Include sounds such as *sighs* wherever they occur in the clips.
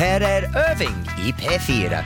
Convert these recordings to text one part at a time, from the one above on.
här är Öving i P4.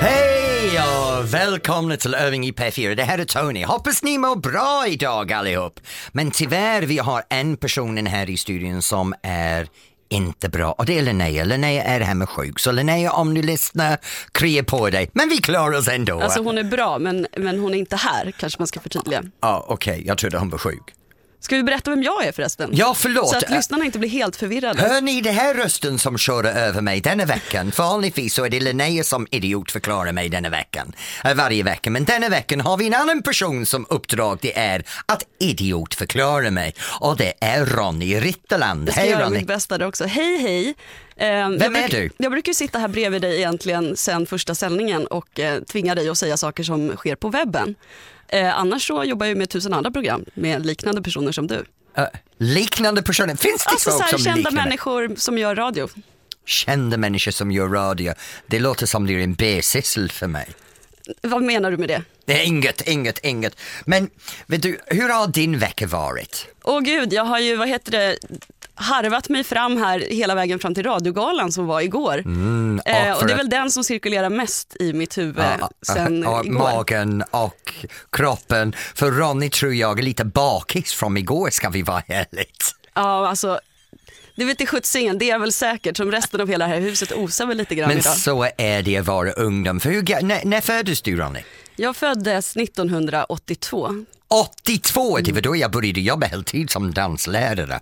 Hej och välkomna till Öving i P4. Det här är Tony. Hoppas ni mår bra idag allihop. Men tyvärr, vi har en person här i studion som är inte bra och det är Linnea. Linnea är hemma sjuk så Linnea om du lyssnar, krya på dig. Men vi klarar oss ändå. Alltså hon är bra men, men hon är inte här kanske man ska förtydliga. Ja, okej, jag trodde hon var sjuk. Ska vi berätta vem jag är förresten? Ja, förlåt. Så att lyssnarna inte blir helt förvirrade. Hör ni det här rösten som kör över mig denna veckan? För vanligtvis så är det Linnea som idiot förklarar mig denna veckan. Äh, varje vecka. Men denna veckan har vi en annan person som uppdrag det är att idiot förklara mig. Och det är Ronny Ritterland. Jag ska Hej göra Ronny. mitt bästa där också. Hej hej. Vem Vem är du? Jag brukar ju sitta här bredvid dig egentligen sen första sändningen och eh, tvinga dig att säga saker som sker på webben. Eh, annars så jobbar jag med tusen andra program med liknande personer som du. Äh, liknande personer, finns det Alltså så folk som kända liknar mig? människor som gör radio. Kända människor som gör radio. Det låter som det är en B-syssel för mig. Vad menar du med det? Det inget, inget, inget. Men vet du, hur har din vecka varit? Åh gud, jag har ju, vad heter det, harvat mig fram här hela vägen fram till radiogalan som var igår. Mm, eh, och och för det är väl den som cirkulerar mest i mitt huvud Ja, sen ja, igår. magen och kroppen. För Ronny tror jag är lite bakis från igår ska vi vara ärligt. Ja, alltså, det vet i sjuttsingen, det är väl säkert som resten av hela det här huset osar väl lite grann Men idag. så är det att vara ungdom. För hur, när, när föddes du Ronny? Jag föddes 1982. 82, det var då jag började jobba heltid som danslärare.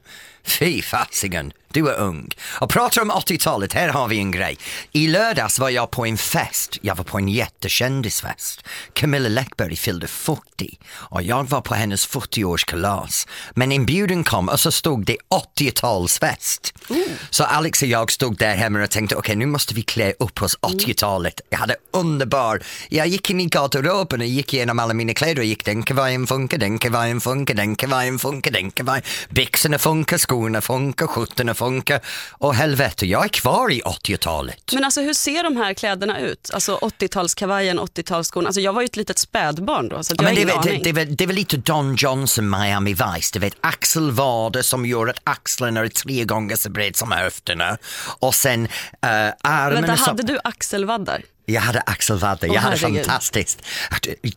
Fy fasiken, du är ung. Och pratar om 80-talet, här har vi en grej. I lördags var jag på en fest, jag var på en jättekändisfest. Camilla Läckberg fyllde 40 och jag var på hennes 40-årskalas. Men inbjudan kom och så stod det 80-talsfest. Så Alex och jag stod där hemma och tänkte okej nu måste vi klä upp oss 80-talet. Jag hade underbar, jag gick in i garderoben och gick igenom alla mina kläder och gick den kavajen funkar, den kavajen funkar, den kavajen funkar, den kavajen, byxorna funkar, skorna funkar, skjortorna funkar och helvete jag är kvar i 80-talet. Men alltså hur ser de här kläderna ut? Alltså 80-talskavajen, 80-talsskon. Alltså jag var ju ett litet spädbarn då så Ja, jag men har det, ingen väl- aning. det, det, det är väl lite Don Johnson, Miami Vice, du vet axelvader som gör att axlarna är tre gånger så bred som höfterna och sen uh, armarna Vänta, som... hade du axelvaddar? Jag hade axelvaddar, Åh, jag hade herregud. fantastiskt.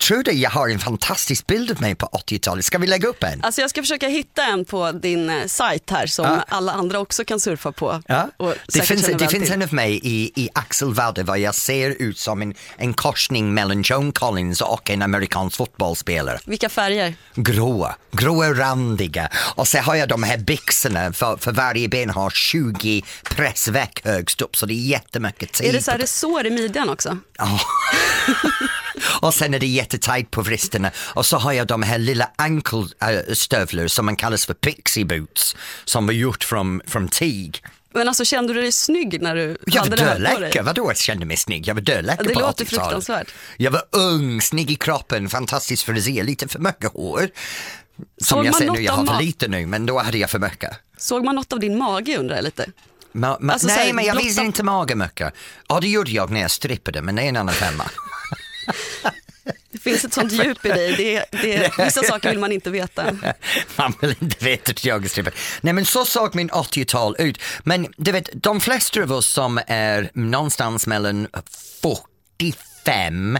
Tror det, jag har en fantastisk bild av mig på 80-talet, ska vi lägga upp en? Alltså jag ska försöka hitta en på din eh, sajt här som Ja. alla andra också kan surfa på. Ja. Det finns, det finns en av mig i, i axelvaddar vad jag ser ut som en, en korsning mellan Joan Collins och en amerikansk fotbollsspelare. Vilka färger? gråa, gråa randiga och så har jag de här byxorna för, för varje ben har 20 pressveck högst upp så det är jättemycket tid. Är det så här resår i midjan också? Ja. *laughs* och sen är det jättetajt på vristerna och så har jag de här lilla ankelstövlar som man kallar för pixie boots som var gjort från, från tyg. Men alltså kände du dig snygg när du Jag hade det här på dig? vadå jag kände mig snygg? Jag var döläcker Ja, det på låter 80-talet. fruktansvärt. Jag var ung, snygg i kroppen, fantastisk frisyr, lite för mycket hår. Som Såg jag ser nu, jag har för lite nu men då hade jag för mycket. Såg man något av din mage undrar jag lite? Ma, ma, Alltså, så nej här, men jag blotta- inte magen mycket. Ja det gjorde jag när jag strippade men det är en annan femma. *laughs* Det finns ett sånt djup i dig. Det, det, vissa saker vill man inte veta. *laughs* Man vill inte veta att jag är. Nej men så såg min 80-tal ut. Men du vet, de flesta av oss som är någonstans mellan 45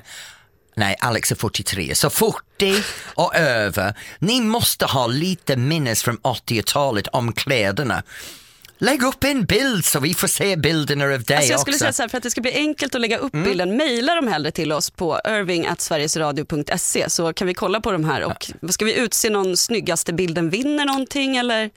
Nej, Alex är 43, så 40 och över. Ni måste ha lite minnes från 80-talet om kläderna. Lägg upp en bild så vi får se bilderna av dig Alltså jag skulle också. säga så här, för att det ska bli enkelt att lägga upp Mm. bilden, mejla dem hellre till oss på irving.sverigesradio.se så kan vi kolla på de här och ska vi utse någon snyggaste bilden vinner någonting eller?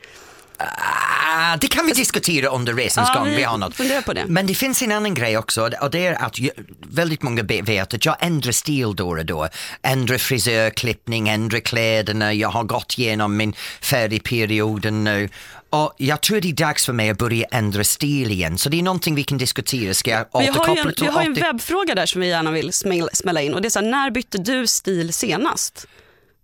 Ah, det kan vi diskutera under resans Ja, gång. vi Vi har något. på det. Men det finns en annan grej också och det är att ju, väldigt många vet att jag ändrar stil då och då. Ändrar frisör, klippning, ändrar kläderna. Jag har gått igenom min färdigperioden nu. Och jag tror det är dags för mig att börja ändra stil igen. Så det är någonting vi kan diskutera. Ska jag Vi har ju en, vi har en 80? webbfråga där som vi gärna vill smälla, in och det är så här, när bytte du stil senast?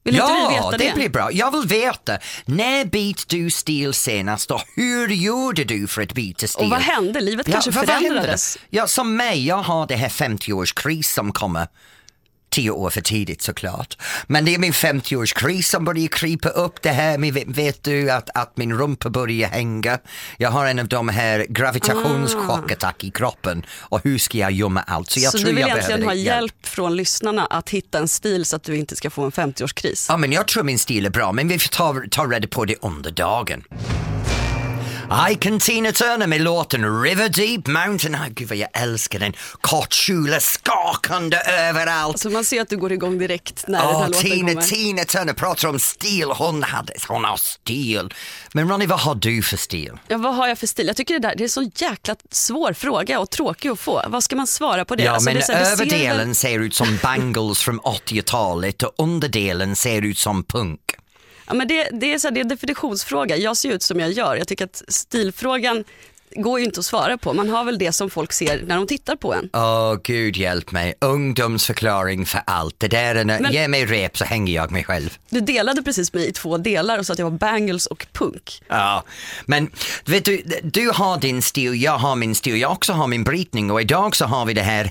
Vill Ja, veta det det? blir bra. Jag vill veta, när bytte du stil senast och hur gjorde du för att byta stil? Och vad hände? Livet kanske hände? förändrades. Ja, som mig, jag har det här 50-årskris som kommer. Tio år för tidigt såklart. Men det är min 50-årskris som börjar krypa upp det här med, vet du att, att min rumpa börjar hänga. Jag har en av de här gravitationschockattack i kroppen och hur ska jag gömma allt? Så, jag så tror du vill jag egentligen ha hjälp från lyssnarna att hitta en stil så att du inte ska få en 50-årskris? Ja, men jag tror min stil är bra, men vi får ta, ta reda på det under dagen. I can Tina Turner med låten River Deep Mountain. Oh, gud vad jag älskar den. Kortkjolar skakande överallt. Alltså man ser att du går igång direkt när den Ja, här låten Tina, kommer. Tina Turner pratar om stil. Hon, hade, hon har stil. Men Ronny, vad har du för stil? Ja, vad har jag för stil? Jag tycker det där det är så jäkla svår fråga och tråkig att få. Vad ska man svara på det? Ja, Alltså, men det så överdelen ser ut som bangles från 80-talet och underdelen ser ut som punk. Ja, men det, det, är så här, det är en definitionsfråga. Jag ser ut som jag gör. Jag tycker att stilfrågan går ju inte att svara på. Man har väl det som folk ser när de tittar på en. Åh, gud hjälp mig. Ungdomsförklaring för allt. Det där är när, Men- ge mig rep så hänger jag mig själv. Du delade precis mig i två delar och sa att jag var bangles och punk. Ja, men vet du, du har din stil, jag har min stil, jag också har min brytning och idag så har vi det här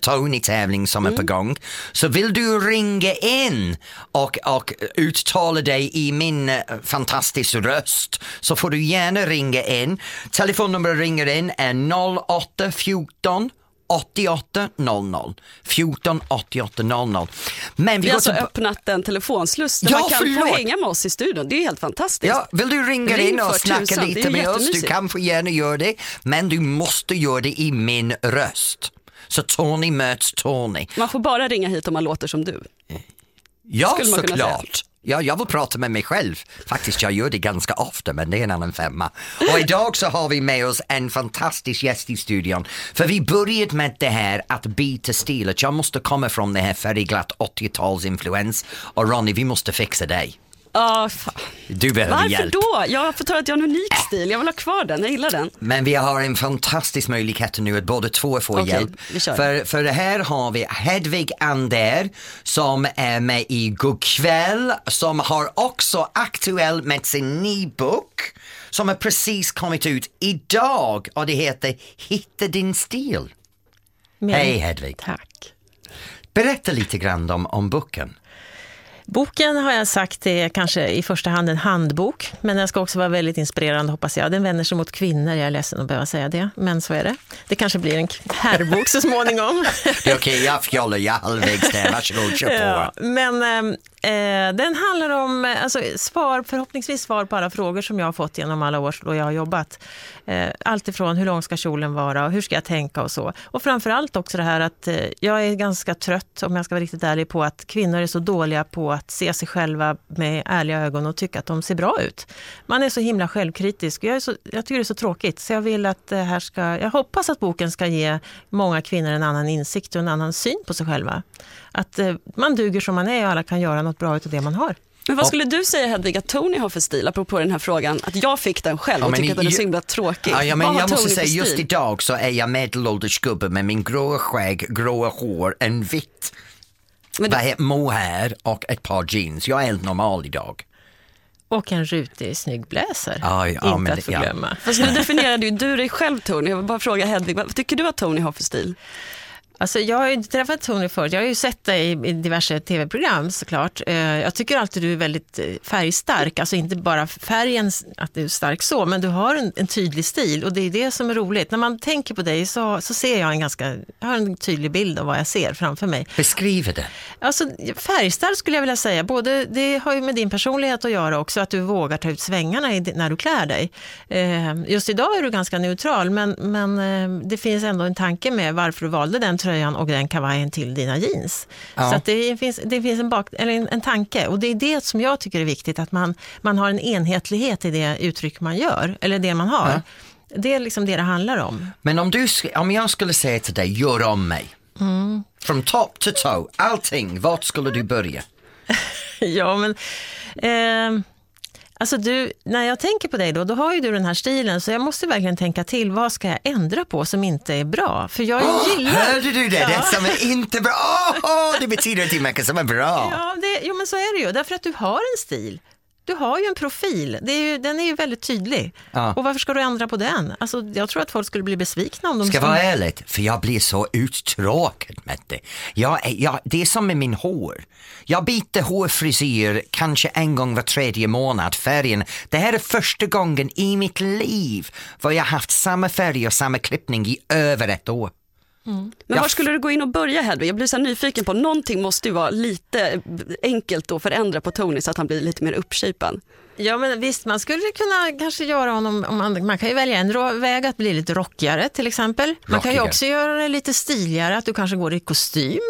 Tony-tävling som är på gång. Så vill du ringa in och, och uttala dig i min eh, fantastiska röst så får du gärna ringa in. Telefonnumret ringer in är 0814 88 00 14 88 00. Men vi, Vi har alltså till... öppnat en telefonsluss där Ja, man kan få förlåt. hänga med oss i studion. Det är helt fantastiskt. Ja, vill du ringa Ring in och snacka tusan, lite med oss? Du kan få gärna göra det, men du måste göra det i min röst. Så Tony möts Tony. Man får bara ringa hit om man låter som du. Ja, såklart. Ja, jag vill prata med mig själv. Faktiskt, jag gör det ganska ofta, men det är en annan femma. Och idag så har vi med oss en fantastisk gäst i studion. För vi började med det här att byta stil, att jag måste komma från det här färgglatt 80-talsinfluens. Och Ronny, vi måste fixa dig. Ja, fan. Du behöver Varför hjälp. då? Jag har fått höra att jag har en unik stil. Jag vill ha kvar den. Jag gillar den. Men vi har en fantastisk möjlighet nu att båda två får Okej, hjälp. För, för här har vi Hedvig Ander som är med i God kväll som har också aktuell med sin ny bok som har precis kommit ut idag och det heter Hitta din stil. Hej Hedvig. Tack. Berätta lite grann om, om boken. Boken har jag sagt är kanske i första hand en handbok, men den ska också vara väldigt inspirerande hoppas jag. Den vänder sig mot kvinnor, jag är ledsen att behöva säga det, men så är det. Det kanske blir en herrbok så småningom. *laughs* Det är okej, jag fjollar, jag halvvägs där, varsågod kör på. Ja, men ehm, eh, den handlar om eh, alltså, svar, förhoppningsvis svar på alla frågor som jag har fått genom alla år då jag har jobbat. Eh, allt ifrån hur lång ska kjolen vara och hur ska jag tänka och så. Och framförallt också det här att eh, jag är ganska trött, om jag ska vara riktigt ärlig, på att kvinnor är så dåliga på att se sig själva med ärliga ögon och tycka att de ser bra ut. Man är så himla självkritisk. Jag, är så, jag tycker det är så tråkigt, så jag vill att det här ska, jag hoppas att boken ska ge många kvinnor en annan insikt och en annan syn på sig själva. Att eh, man duger som man är och alla kan göra något bra utav det man har. Men vad skulle du säga Hedvig att Tony har för stil, apropå den här frågan? Att jag fick den själv Ja, och men tycker att den är så himla tråkig. Ja, ja, men vad har jag måste Tony säga just idag så är jag medelålders gubbe med min gråa skägg, gråa hår, en vitt Men det, mohair och ett par jeans. Jag är helt normal idag. Och en rutig snygg blazer. Ja, ja, Inte men att det- ja. förglömma. fast nu definierade ju du dig själv Tony. Jag vill bara fråga Hedvig, vad tycker du att Tony har för stil? Alltså, jag har ju inte träffat Tony förut, jag har ju sett dig i diverse tv-program såklart. Eh, Jag tycker alltid du är väldigt eh, färgstark, alltså inte bara färgen, att du är stark så, men du har en, en tydlig stil och det är det som är roligt. När man tänker på dig så, så ser jag en ganska, jag har en tydlig bild av vad jag ser framför mig. Beskriv det. Alltså, färgstark skulle jag vilja säga. Både, det har ju med din personlighet att göra också, att du vågar ta ut svängarna i, när du klär dig. Eh, just idag är du ganska neutral, men, men det finns ändå en tanke med varför du valde den tröjan och den kavajen till dina jeans. Ja. Så att det finns, det finns en, bak, eller en, en tanke och det är det som jag tycker är viktigt, att man, man har en enhetlighet i det uttryck man gör, eller det man har. Ja. Det är liksom det det handlar om. Men om, du, om jag skulle säga till dig, gör om mig. Mm. Från topp till tå, allting, vart skulle du börja? *laughs* Ja, men... ehm, alltså du, när jag tänker på dig då, då har ju du den här stilen, så jag måste verkligen tänka till, vad ska jag ändra på som inte är bra? För jag gillar... Hörde du det? Ja. Det som är inte bra, Åh, det betyder att är mycket som är bra. Ja, det, jo men så är det ju, därför att du har en stil. Du har ju en profil, det är ju, den är ju väldigt tydlig. Ja. Och varför ska du ändra på den? Alltså, jag tror att folk skulle bli besvikna om de... Ska vara ärligt, för jag blir så uttråkad med det. Jag, jag, det är som med min hår. Jag byter hårfrisyr kanske en gång var tredje månad, färgen. Det här är första gången i mitt liv var jag haft samma färg och samma klippning i över ett år. Men Jag var skulle du gå in och börja Hedvig? Jag blir så nyfiken på, någonting måste ju vara lite enkelt att förändra på Tony så att han blir lite mer uppshapen. Ja, men visst, man skulle kunna kanske göra honom, om man, man kan ju välja en väg att bli lite rockigare till exempel. Man kan ju Rockigare. också göra det lite stiligare, att du kanske går i kostym.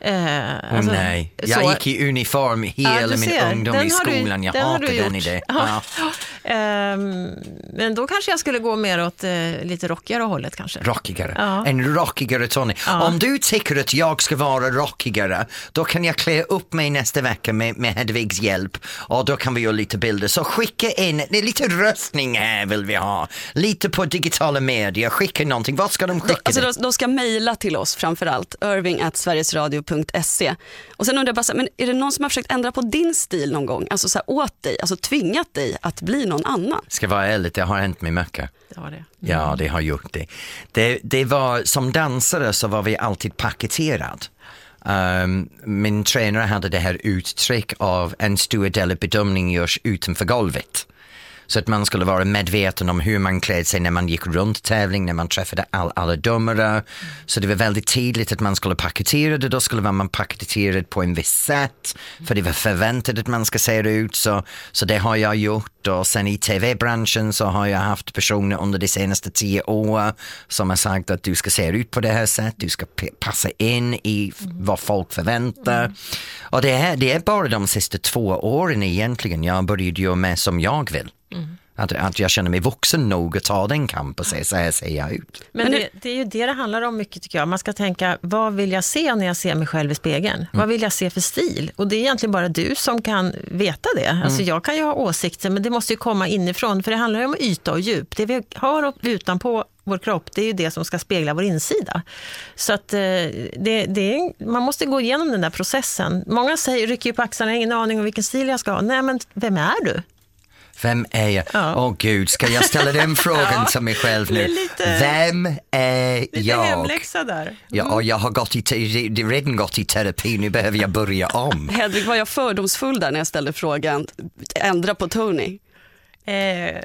Eh, alltså, nej, jag så- gick i uniform Ja, hela du min ungdom Den i har du- skolan. jag hatar den idén. Ja. Ja. *gasps* Ehm, men då kanske jag skulle gå mer åt eh, lite rockigare hållet kanske. Rockigare. Ja. En rockigare Tony. Ja. Om du tycker att jag ska vara rockigare, då kan jag klä upp mig nästa vecka med, med Hedvigs hjälp och då kan vi göra lite bilder. Så skicka in, det är lite röstning här vill vi ha. Lite på digitala medier, skicka någonting. Vad ska de skicka? Alltså de, de ska mejla till oss framförallt, irving.sverigesradio.se. Och sen undrar jag bara, så här, men är det någon som har försökt ändra på din stil någon gång? Alltså så här, åt dig, alltså tvingat dig att bli någon annan? Ska vara ärlig, det har hänt mig mycket. Det var det. Ja, det har gjort det. det. Det var, som dansare så var vi alltid paketerad. Um, min tränare hade det här uttryck av en stor del av bedömningen görs utanför golvet. Så att man skulle vara medveten om hur man klädde sig när man gick runt tävling, när man träffade all, alla domare. Så det var väldigt tydligt att man skulle paketera det, då skulle man paketera det på en viss sätt. För det var förväntat att man ska se det ut så. Så det har jag gjort och sen i tv-branschen så har jag haft personer under de senaste tio åren som har sagt att du ska se ut på det här sättet, du ska passa in i vad folk förväntar. Och det är, det är bara de sista två åren egentligen jag började göra med som jag vill. Att, att jag känner mig vuxen nog att ta den kampen och säga så här ser jag ut. Men det, det är ju det det handlar om mycket tycker jag. Man ska tänka, vad vill jag se när jag ser mig själv i spegeln? Vad vill jag se för stil? Och det är egentligen bara du som kan veta det. Alltså jag kan ju ha åsikter, men det måste ju komma inifrån, för det handlar ju om yta och djup. Det vi har utanpå vår kropp, det är ju det som ska spegla vår insida. Så att eh, det, det är, man måste gå igenom den där processen. Många säger, rycker ju på axlarna, ingen aning om vilken stil jag ska ha. Nej, men vem är du? Vem är jag? Åh Ja. gud, ska jag ställa den *laughs* frågan Ja, till mig själv nu? lite- Vem är Lite jag? hemläxa där. Ja, och jag har gått i, te- redan gått i terapi, nu behöver jag börja om. *laughs* Hedvig, var jag fördomsfull där när jag ställde frågan, ändra på Tony? Eh,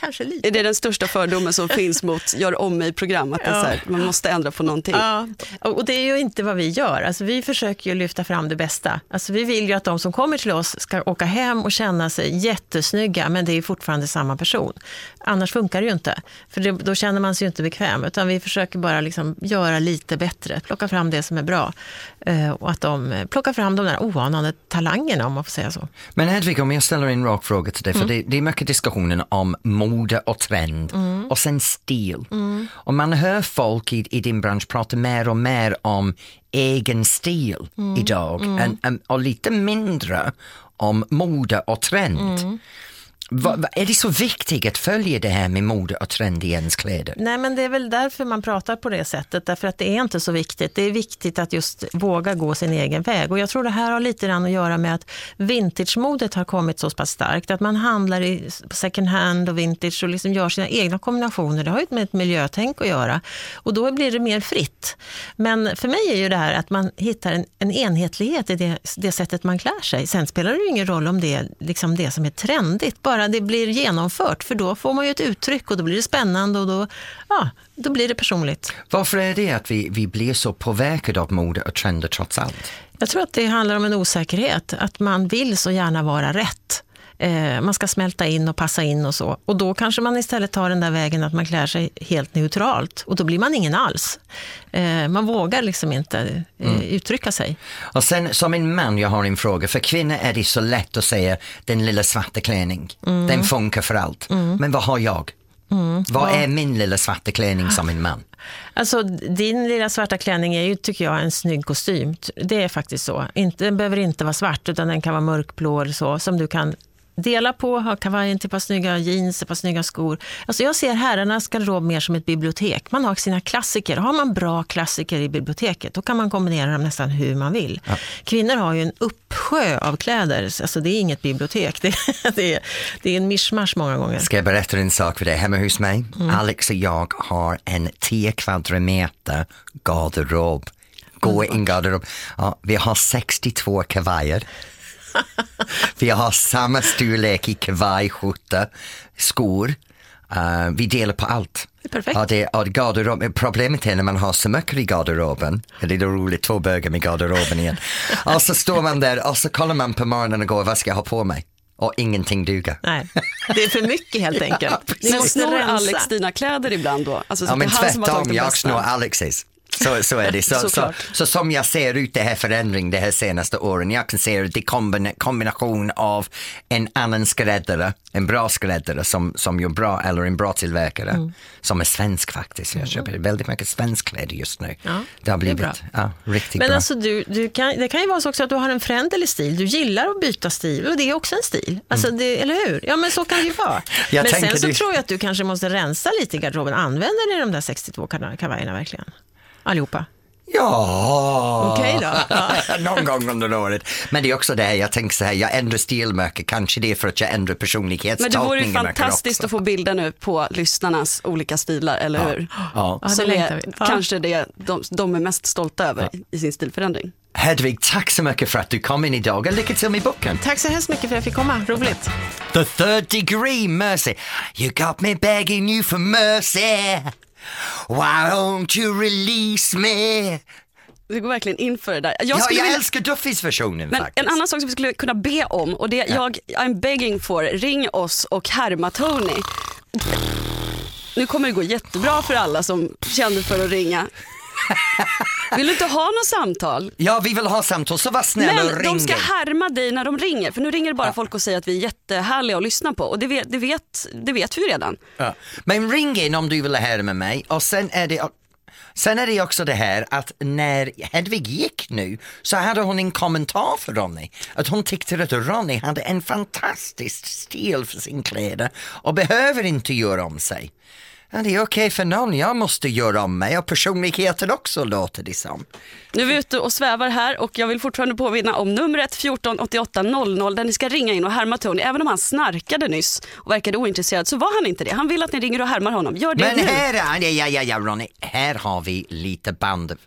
kanske lite. Är det den största fördomen som *laughs* finns mot gör om mig program? Att Ja. här, man måste ändra på någonting. Ja, och det är ju inte vad vi gör. Alltså, vi försöker ju lyfta fram det bästa. Alltså, vi vill ju att de som kommer till oss ska åka hem och känna sig jättesnygga, men det är fortfarande samma person. Annars funkar det ju inte, för det, då känner man sig ju inte bekväm. Utan vi försöker bara liksom göra lite bättre, plocka fram det som är bra. Eh, och att de eh, plockar fram de där oanade talangerna, om man får säga så. Men Hedvig, om jag ställer en rak fråga till dig, Mm. för det, det är mycket diskussioner om mode och trend Mm. och sen stil. Och man hör folk i, i din bransch prata mer och mer om egen stil Mm. idag än- än- och lite mindre om mode och trend. Mm. Va, va, är det så viktigt att följa det här med mode och trend i ens kläder? Nej, men det är väl därför man pratar på det sättet, därför att det är inte så viktigt. Det är viktigt att just våga gå sin egen väg. Och jag tror det här har lite grann att göra med att vintagemodet har kommit så pass starkt, att man handlar i second hand och vintage och liksom gör sina egna kombinationer. Det har ju med ett miljötänk att göra och då blir det mer fritt. Men för mig är ju det här att man hittar en, en enhetlighet i det, det sättet man klär sig. Sen spelar det ju ingen roll om det är liksom det som är trendigt, bara det blir genomfört, för då får man ju ett uttryck och då blir det spännande och då, ja, då blir det personligt. Varför är det att vi, vi blir så påverkade av mode och trender trots allt? Jag tror att det handlar om en osäkerhet, att man vill så gärna vara rätt. Eh, man ska smälta in och passa in och så. Och då kanske man istället tar den där vägen att man klär sig helt neutralt och då blir man ingen alls. Eh, man vågar liksom inte eh, uttrycka sig. Och sen som en man, jag har en fråga. För kvinnor är det så lätt att säga den lilla svarta klänning. Den funkar för allt. Men vad har jag? Vad är min lilla svarta klänning som en man? Alltså din lilla svarta klänning är ju, tycker jag, en snygg kostym. Det är faktiskt så. Inte, den behöver inte vara svart, utan den kan vara mörkblå eller så, som du kan dela på, ha kavajen till ett par snygga jeans, ett par snygga skor. Alltså jag ser herrarnas garderob mer som ett bibliotek. Man har sina klassiker. Har man bra klassiker i biblioteket, då kan man kombinera dem nästan hur man vill. Ja. Kvinnor har ju en uppsjö av kläder. Alltså det är inget bibliotek. *laughs* Det, det, är, det är en mischmasch många gånger. Ska jag berätta en sak för dig? Hemma hos mig, mm. Alex och jag har en 10 kvadratmeter garderob. Gå in garderob. Ja, vi har 62 kavajer. Vi har samma storlek i kavaj, skjorta, skor. Uh, vi delar på allt. Det är perfekt. Ja, det, garderob, problemet är när man har så mycket i garderoben, det är roligt, två bögar med garderoben igen. *laughs* och så står man där och så kollar man på morgonen och går, vad ska jag ha på mig? Och ingenting duger. Nej, det är för mycket helt *laughs* enkelt. ja, Ni måste snor Alex dina kläder ibland då? Alltså, ja, men tvärtom, jag snor Alexis. Så, så är det. Så, så, så, som jag ser ut det här förändring de här senaste åren, jag kan se det kombina, kombination av en annan skräddare, en bra skräddare som, som gör bra, eller en bra tillverkare, mm. som är svensk faktiskt. Jag köper mm. väldigt mycket svensk kläder just nu. Ja, det har blivit det ja, riktigt Men bra. Alltså, du, du kan, det kan ju vara så också att du har en föränderlig stil, du gillar att byta stil och det är också en stil. Alltså, mm. det, eller hur? Ja men så kan det ju vara. *laughs* Jag men sen så du... tror jag att du kanske måste rensa lite i garderoben. Använder ni de där 62 kavajerna verkligen? Allihopa? Ja. Ja. *laughs* någon gång under året. Men det är också det, jag tänker så här, jag ändrar stilmärke, kanske det är för att jag ändrar personlighetstolkning. Men det vore ju fantastiskt att få bilder nu på lyssnarnas olika stilar, eller hur? Ja. ja. Som är ja. kanske det de, de är mest stolta över ja. i sin stilförändring. Hedvig, tack så mycket för att du kom in idag och lycka till med boken. Tack så hemskt mycket för att jag fick komma, roligt. The third degree mercy, you got me begging you for mercy. Why don't you release me? Vi går verkligen in för det där. Jag, ja, jag vilja... älskar Duffys versionen Men faktiskt. En annan sak som vi skulle kunna be om och det ja. jag I'm begging for, ring oss och härma Tony. Nu kommer det gå jättebra för alla som kände för att ringa. *laughs* Vill du inte ha något samtal? Ja, vi vill ha samtal, så var snäll Men och ring. de ska härma dig när de ringer, för nu ringer det bara ja. folk och säger att vi är jättehärliga att lyssna på och det vet, det vet, det vet vi redan. Ja. Men ring in om du vill härma mig och sen är det Sen är det också det här att när Hedvig gick nu så hade hon en kommentar för Ronny. Att hon tyckte att Ronny hade en fantastisk stil för sin kläder och behöver inte göra om sig. Ja, det är okej okay för någon, jag måste göra om mig och personligheten också låter det som. Nu är vi ute och svävar här och jag vill fortfarande påminna om numret 1488 00 där ni ska ringa in och härma Tony. Även om han snarkade nyss och verkade ointresserad så var han inte det. Han vill att ni ringer och härmar honom. Gör det Men nu. här, ja, ja, ja, Ronny, här har vi lite band av,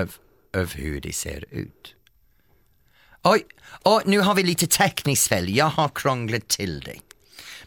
av, av hur det ser ut. Oj, och nu har vi lite tekniskt fel. Jag har krånglat till det.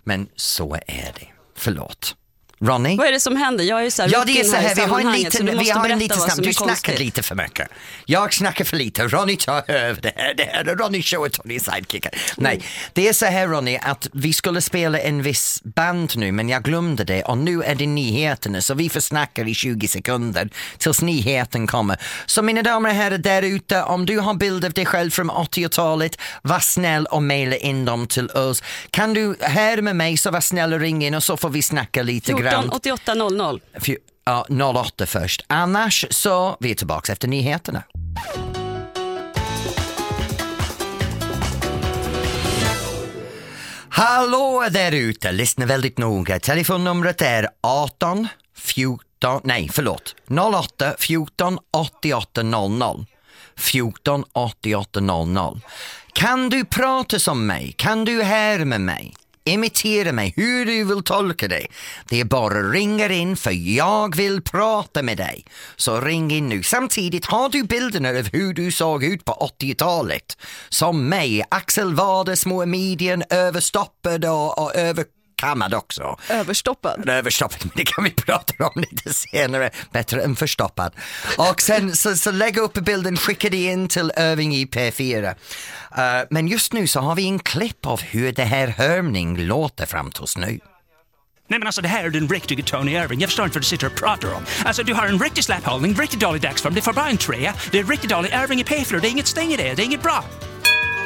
Men så är det. Förlåt. Ronny? Vad är det som händer? Jag är så här ja, det är så här, vi har en liten, vi har en liten snabb, du snackar lite för mycket. Jag snackar för lite, Ronny tar över det här, det här är Ronny show och Tony sidekickar. Mm. Nej, det är så här Ronny att vi skulle spela en viss band nu men jag glömde det och nu är det nyheterna så vi får snacka i 20 sekunder tills nyheten kommer. Så mina damer och herrar där ute, om du har bild av dig själv från 80-talet, var snäll och mejla in dem till oss. Kan du härma mig så var snäll och ring in och så får vi snacka lite grann. 14 88 00. Ja, 08 först. Annars så, vi är tillbaka efter nyheterna. Hallå där ute, lyssna väldigt noga. Telefonnumret är 18 14, nej förlåt, 08 14 88 00. 14 88 00. Kan du prata som mig? Kan du härma mig? Imitera mig hur du vill tolka det. Det är bara att ringa in för jag vill prata med dig. Så ring in nu. Samtidigt har du bilderna av hur du såg ut på 80-talet. Som mig, Axel Wade, små midjan, överstoppad och, och över kammad också. Överstoppad? Överstoppad, men det kan vi prata om lite senare. Bättre än förstoppad. Och sen så, så lägg upp bilden, skicka det in till Öving i P4. Uh, men just nu så har vi en klipp av hur det här hörning låter fram till oss nu. Nej men alltså det här är den riktiga Tony Irving. Jag förstår inte vad du sitter och pratar om. Alltså du har en riktig släphållning, riktigt dålig dagsform, det får bara en trea. Det är riktigt dålig Irving i P4, det är inget stäng i det, det är inget bra.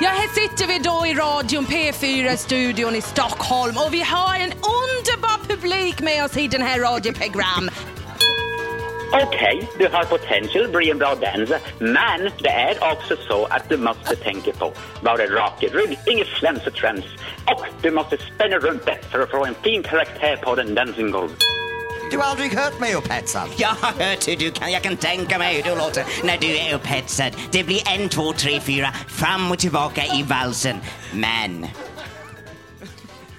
Ja, här sitter vi då i radion P4-studion i Stockholm och vi har en underbar publik med oss i den här radioprogram. Okej, du har potential att bli en bra dansare, men det är också så att du måste tänka på vara rak i rygg, inget flams och trams Och du måste spänna runt det för att få en fin karaktär på den dansgolvet. Du har aldrig hört mig upphetsad. Jag har hört hur du kan, jag kan tänka mig hur du låter när du är upphetsad. Det blir en, två, tre, fyra, fram och tillbaka i valsen. Men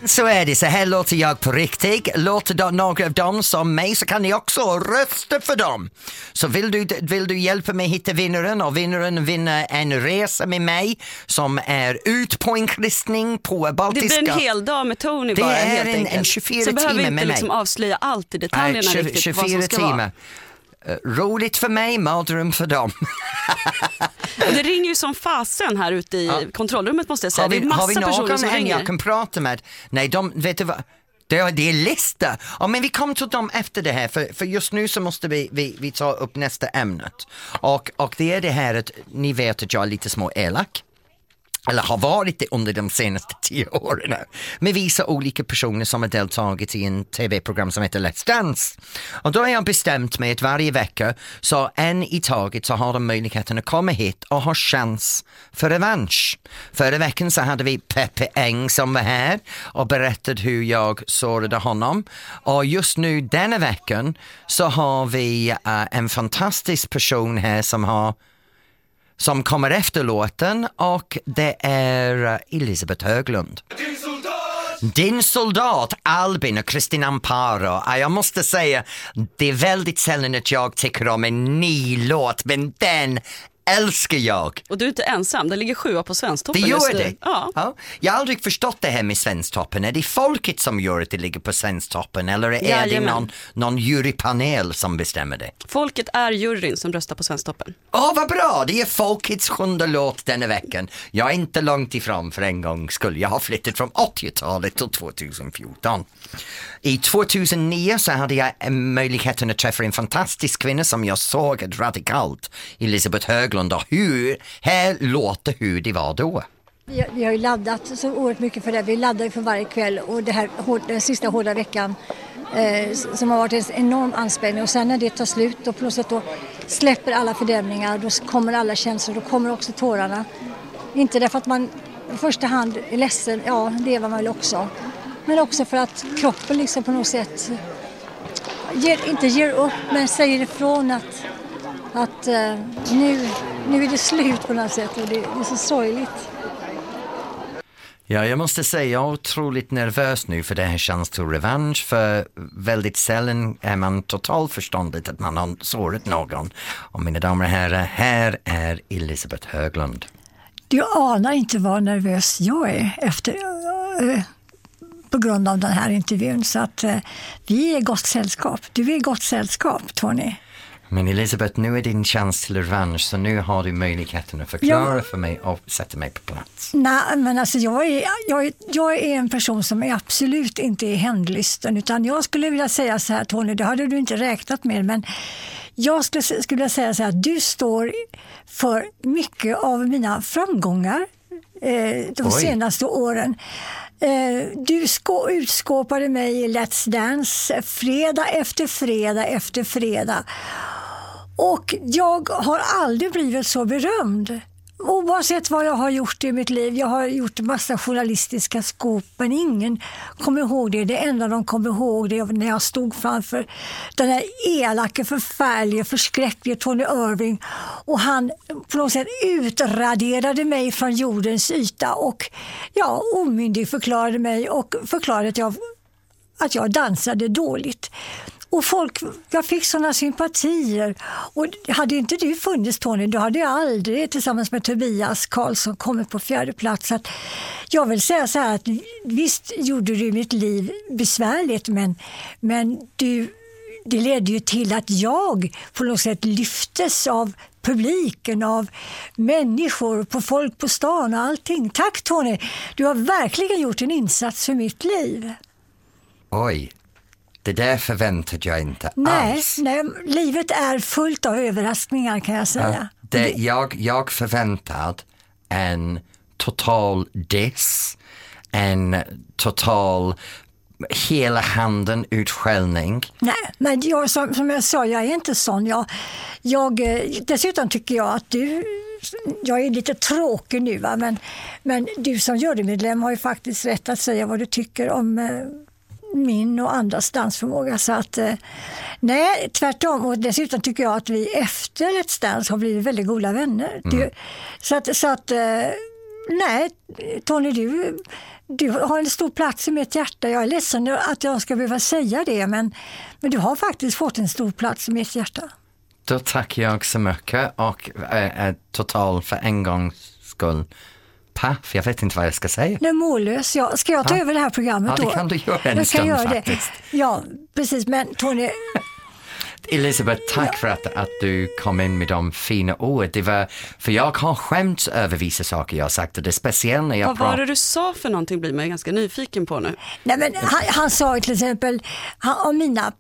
så är det, så här låter jag på riktigt. Låter några av dem som mig så kan ni också rösta för dem. Så vill du, vill du hjälpa mig hitta vinnaren och vinnaren vinner en resa med mig som är ut på en kristning på Det Baltiska. blir en hel dag med Tony Det bara helt en- enkelt. en 24 Så behöver timmar inte liksom avslöja allt i detaljerna Nej, 20 riktigt vad 24 som ska timmar. vara. Eh, roligt för mig, mardröm för dem. Det ringer ju som fasen här ute i kontrollrummet måste jag säga. Har vi, det är massa har vi personer någon som ringer. jag kan prata med? Nej, de, vet du vad? Det är, det är lista. Ja, men vi kommer till dem efter det här för, för just nu så måste vi, vi, vi ta upp nästa ämnet. Och, och det är det här att ni vet att jag är lite små elak. Eller har varit det under de senaste *laughs* tio åren. Med vissa olika personer som har deltagit i en tv-program som heter Let's Dance. Och då har jag bestämt mig att varje vecka så en i taget så har de möjligheten att komma hit och ha chans för revansch. Förra veckan så hade vi Peppe Eng som var här och berättade hur jag sårade honom. Och just nu denna veckan så har vi uh, en fantastisk person här som har som kommer efter låten och det är eh, Elisabeth Höglund. Din soldat Albin och Kristin Amparo. Ja, Jag måste säga, det är väldigt sällan att jag tycker om en ny låt, men den älskar jag. Och du är inte ensam, det ligger sjua på Svensktoppen Det gör det? Ja. Jag har aldrig förstått det här med Svensktoppen. Är det folket som gör att det ligger på Svensktoppen eller är det Jajamän. någon, någon jurypanel som bestämmer det? Folket är juryn som röstar på Svensktoppen. Åh, vad bra! Det är folkets sjunde låt denna veckan. Jag är inte långt ifrån för en gångs skull. Jag har flyttat från 80-talet till 2014. I 2009 så hade jag eh, möjligheten att träffa en fantastisk kvinna som jag såg radikalt, Elisabeth Höglund. Och hur, här låter hur det var då. Vi, vi har ju laddat så oerhört mycket för det. Vi laddar ju för varje kväll och det här, den sista hårda veckan eh, som har varit en enorm anspänning och sen när det tar slut och plötsligt då släpper alla fördämningar, då kommer alla känslor, då kommer också tårarna. Inte därför att man i första hand är ledsen, ja det är man väl också. Men också för att kroppen liksom på något sätt ger, inte ger upp men säger ifrån att, att eh, nu, nu är det slut på något sätt och det, det är så sorgligt. Ja, jag måste säga jag är otroligt nervös nu för det här känns till revansch för väldigt sällan är man totalförståndigt att man har sårat någon. Och mina damer och herrar, här är Elisabeth Höglund. Du anar inte vad nervös jag är efter, eh, på grund av den här intervjun. Så att eh, vi är gott sällskap. Du är gott sällskap, Tony. Men Elisabeth, nu är din chans till revansch så nu har du möjligheten att förklara för mig och sätta mig på plats. Nej, men alltså jag är, jag, jag är en person som är absolut inte är hämndlysten. Utan jag skulle vilja säga så här, Tony, det hade du inte räknat med. Men jag skulle, skulle vilja säga så här, att du står för mycket av mina framgångar eh, de Oj. senaste åren. Eh, du utskåpade mig i Let's Dance fredag efter fredag efter fredag. Och jag har aldrig blivit så berömd. Oavsett vad jag har gjort i mitt liv. Jag har gjort massa journalistiska skop men ingen kommer ihåg det. Det enda de kommer ihåg det är när jag stod framför den här elake, förfärliga, förskräcklige Tony Irving och han på något sätt utraderade mig från jordens yta och ja, omyndigförklarade mig och förklarade att jag att jag dansade dåligt. Och folk, jag fick sådana sympatier. Och hade inte du funnits Tony, då hade jag aldrig tillsammans med Tobias Karlsson kommit på fjärde plats. Så att jag vill säga så här att visst gjorde du mitt liv besvärligt men, men du, det ledde ju till att jag på något sätt lyftes av publiken, av människor, på folk på stan och allting. Tack Tony, du har verkligen gjort en insats för mitt liv. Oj, det där förväntade jag inte Nej, alls. nej, livet är fullt av överraskningar kan jag säga. Det, jag, jag förväntad en total diss, en total hela handen utskällning. Nej, men jag, som, som jag sa, jag är inte sån. Jag, jag, eh, dessutom tycker jag att du, jag är lite tråkig nu, va? Men, men du som jurymedlem har ju faktiskt rätt att säga vad du tycker om eh, min och andras dansförmåga. Så att, eh, nej, tvärtom. Och dessutom tycker jag att vi efter Let's Dance har blivit väldigt goda vänner. Du, så att, så att eh, nej, Tony, du, du har en stor plats i mitt hjärta. Jag är ledsen att jag ska behöva säga det, men, men du har faktiskt fått en stor plats i mitt hjärta. Då tackar jag så mycket och äh, äh, total för en gångs skull paff, jag vet inte vad jag ska säga. Är mållös. Ja, ska jag ta Ja. över det här programmet Ja, då? det kan du göra en jag stund göra faktiskt. Det. Ja, precis. Men Tony, Elisabeth, tack för att, att du kom in med de fina. Det var, för jag har skämts över vissa saker jag har sagt och det är speciellt när jag Vad var det du sa för någonting blir man ganska nyfiken på nu. nej men han, han sa ju till exempel han, om mina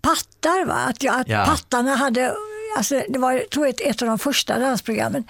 pattar, va? att, jag, att Ja. pattarna hade, alltså, det var tror jag, ett, ett av de första dansprogrammen,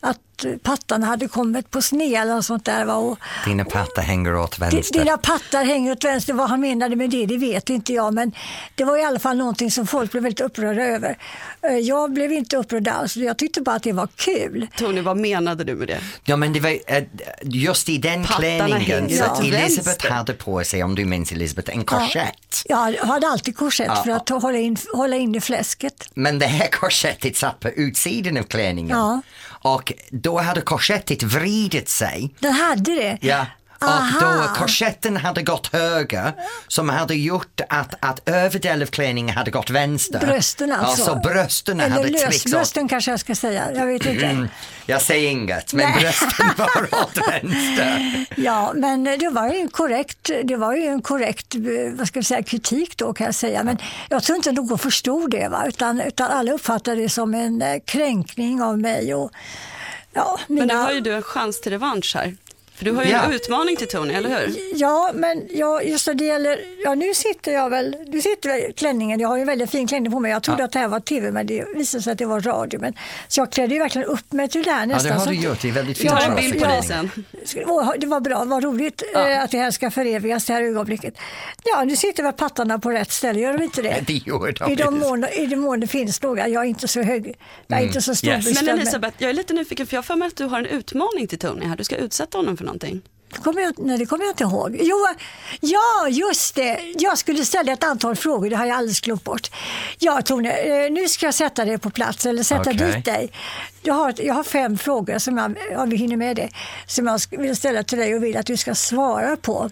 att pattarna hade kommit på sned eller sånt där. Va? Och, Dina pattar hänger åt vänster. Dina pattar hänger åt vänster. Vad han menade med det, det vet inte jag. Men det var i alla fall någonting som folk blev väldigt upprörda över. Eh, Jag blev inte upprörd alls. Jag tyckte bara att det var kul. Tony, vad menade du med det? Ja men det var eh, just i den Pattarna klänningen så att Elisabeth hade på sig, om du minns Elisabeth, en korsett. Jag hade alltid korsett för att hålla in, hålla in i fläsket. Men det här *laughs* korsettet satt på utsidan av klänningen. Ja. Och då hade korsettet vridit sig. Den hade det. Ja. Och då korsetten hade gått höger som hade gjort att, att överdelen av klänningen hade gått vänster. Brösten alltså. Ja, så brösten Eller hade lösbrösten kanske jag ska säga. Jag vet inte. Mm, jag säger inget, men Nej. brösten *laughs* var åt vänster. Ja, men det var ju en korrekt, det var ju en korrekt vad ska vi säga, kritik då kan jag säga. Men jag tror inte någon förstod det, va? Utan, utan alla uppfattade det som en eh, kränkning av mig. Och, ja, mina... Men nu har ju du en chans till revansch här. För du har ju Ja. en utmaning till Tony, eller hur? Ja, men ja, just när det gäller, ja nu sitter jag väl, nu sitter väl i klänningen, jag har ju en väldigt fin klänning på mig. Jag trodde att det här var tv men det visade sig att det var radio. Men, så jag klädde ju verkligen upp mig till det här Ja, nästan. det har du gjort. Det är väldigt fint. tar en för oss bild på dig sen. Det var bra, vad roligt eh, att det här ska förevigas, det här ögonblicket. Ja, nu sitter väl pattarna på rätt ställe, gör de inte det? *laughs* Det gör de. I de mån, I den mån det finns några. Jag är inte så hög, jag är inte så stor Yes. Men Elisabeth, jag är lite nyfiken för jag har för mig att du har en utmaning till Tony här. Du ska utsätta honom för någonting. det kommer jag, nej, det kommer jag inte ihåg. Jo, ja, just det. Jag skulle ställa ett antal frågor, det har jag alldeles glömt bort. Ja, Tone, eh, nu ska jag sätta dig på plats, eller sätta Okej. dit dig. Jag har, jag har fem frågor, som jag, om vi hinner med det, som jag vill ställa till dig och vill att du ska svara på.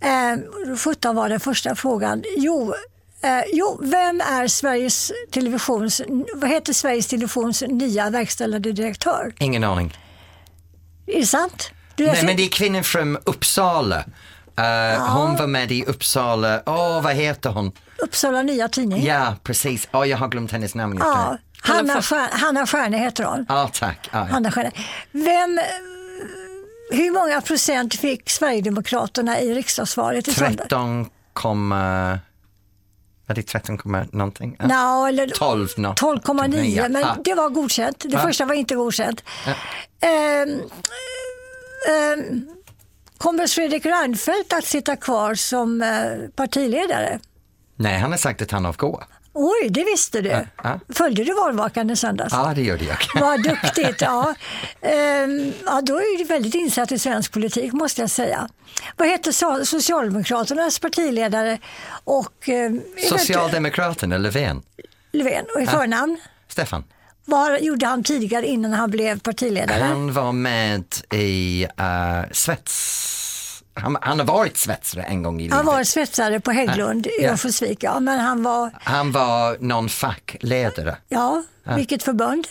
Eh, 17 var den första frågan. Jo, eh, jo, vem är Sveriges Televisions, vad heter Sveriges Televisions nya verkställande direktör? Ingen aning. Är det sant? Du Nej, läser- men det är kvinnan från Uppsala. Eh, Hon var med i Uppsala, åh vad heter hon? Uppsala Nya Tidning. Ja, precis. Åh, jag har glömt hennes namn nu. Hanna, Stjär, Hanna Stjärne heter hon. Ja, tack. Ja, ja. Hanna Stjärne. Vem, hur många procent fick Sverigedemokraterna i riksdagsvalet i söndags? 13, komma... Var det 13, komma någonting? Ja. Nå, eller 12 nå- 12,9 Ja. men Ja. det var godkänt. Det Ja. första var inte godkänt. Ehm, ehm, kommer Fredrik Reinfeldt att sitta kvar som eh, partiledare? Nej, han har sagt att han avgår. Oj, det visste du. ja. Följde du valvakan i söndags? Ja, det gjorde jag. Vad duktigt. Ja. Ehm, ja, då är du väldigt insatt i svensk politik måste jag säga. Vad heter so- Socialdemokraternas partiledare och eh, Socialdemokraterna, Löfven. Löfven och i förnamn? Stefan. Vad gjorde han tidigare innan han blev partiledare? Han var med i uh, svets... Han, han har varit svetsare en gång i livet. Han var svetsare på Hägglund i Ja. Örnsköldsvik, ja, men han var, Han var någon fackledare. ja, vilket förbund?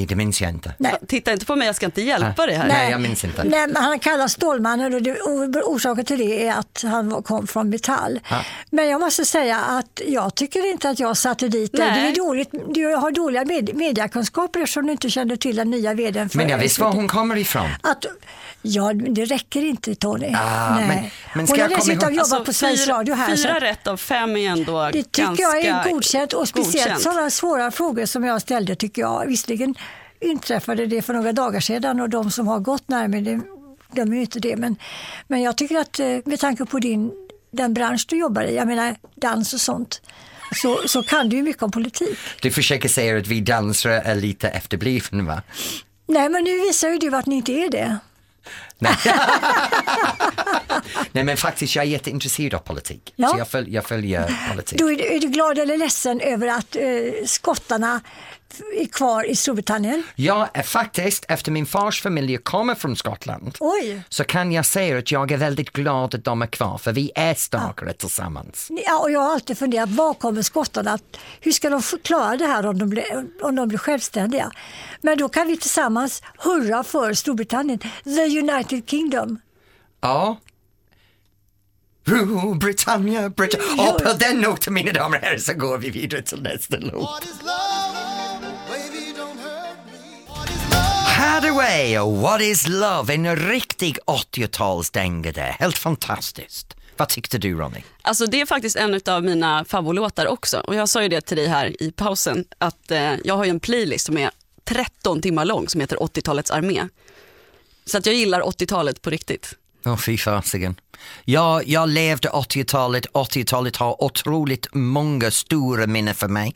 Eh, Det minns jag inte. Nej. Titta inte på mig, jag ska inte hjälpa dig här. Nej, jag minns inte. Nej, men han kallas Stålmannen och, det, orsaken till det är att han kom från Metall. Men jag måste säga att jag tycker inte att jag satte dit dig. Nej. Det är dåligt, du har dåliga med, mediakunskaper eftersom du inte kände till den nya vdn för Men jag visste var hon kommer ifrån. Att, ja, det räcker inte Tony. Ah, Nej. men- men ska hon har dessutom jobbat på Sveriges Radio här. fyra rätt av fem är ändå det tycker ganska jag är godkänt och speciellt godkänt. sådana svåra frågor som jag ställde tycker jag. Visserligen inträffade det för några dagar sedan och de som har gått närmare det de är ju inte det. Men, men jag tycker att eh, med tanke på din, den bransch du jobbar i, jag menar dans och sånt, så, så kan du ju mycket om politik. Du försöker säga att vi dansare är lite efterblivna va? Nej, men nu visar ju du att ni inte är det. Nej. *laughs* Nej men faktiskt jag är jätteintresserad av politik. Ja. Så jag, följ, jag följer politik. Då är du, är du glad eller ledsen över att eh, skottarna är kvar i Storbritannien? Jag är faktiskt, efter min fars familj kommer från Skottland, Oj! så kan jag säga att jag är väldigt glad att de är kvar, för vi är starkare tillsammans. Ja, och jag har alltid funderat, var kommer skottarna att, hur ska de förklara det här om de, blir, om de blir självständiga? Men då kan vi tillsammans hurra för Storbritannien, the United Kingdom. Ja. Rule Britannia, Britannia. Och på den noten mina damer och herrar så går vi vidare till nästa låt. Hathaway och What is love, en riktig 80-talsdänga där. Helt fantastiskt. Vad tyckte du Ronny? Alltså det är faktiskt en av mina favoritlåtar också. Och jag sa ju det till dig här i pausen att eh, jag har ju en playlist som är 13 timmar lång som heter 80-talets armé. Så att jag gillar 80-talet på riktigt. Åh fy fasiken. Jag, jag levde 80-talet, 80-talet har otroligt många stora minnen för mig.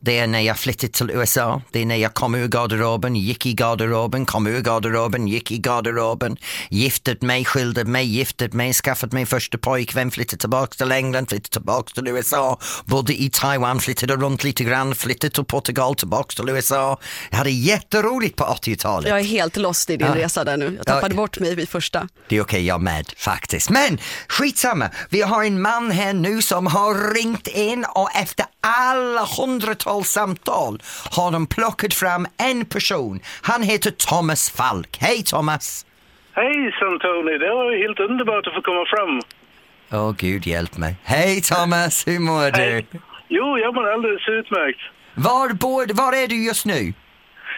Det är när jag flyttade till USA, det är när jag kom ur garderoben, gick i garderoben, kom ur garderoben, gick i garderoben, giftet mig, skilde mig, giftet mig, skaffat mig första pojkvän, flyttade tillbaka till England, flyttade tillbaka till USA, bodde i Taiwan, flyttade runt lite grann, flyttade till Portugal, tillbaka till USA. Jag hade jätteroligt på 80-talet. Jag är helt lost i din Ja. resa där nu. Jag tappade Ja. bort mig vid första. Det är okej, jag med faktiskt. Men skitsamma, vi har en man här nu som har ringt in och efter alla hundratals samtal har de plockat fram en person. Han heter Thomas Falk. Hej Thomas! Hejsan Tony, det var helt underbart att få komma fram. Åh gud hjälp mig. Hej Thomas, hur mår du? Hej. Jo, jag mår alldeles utmärkt. Var, bor, var är du just nu?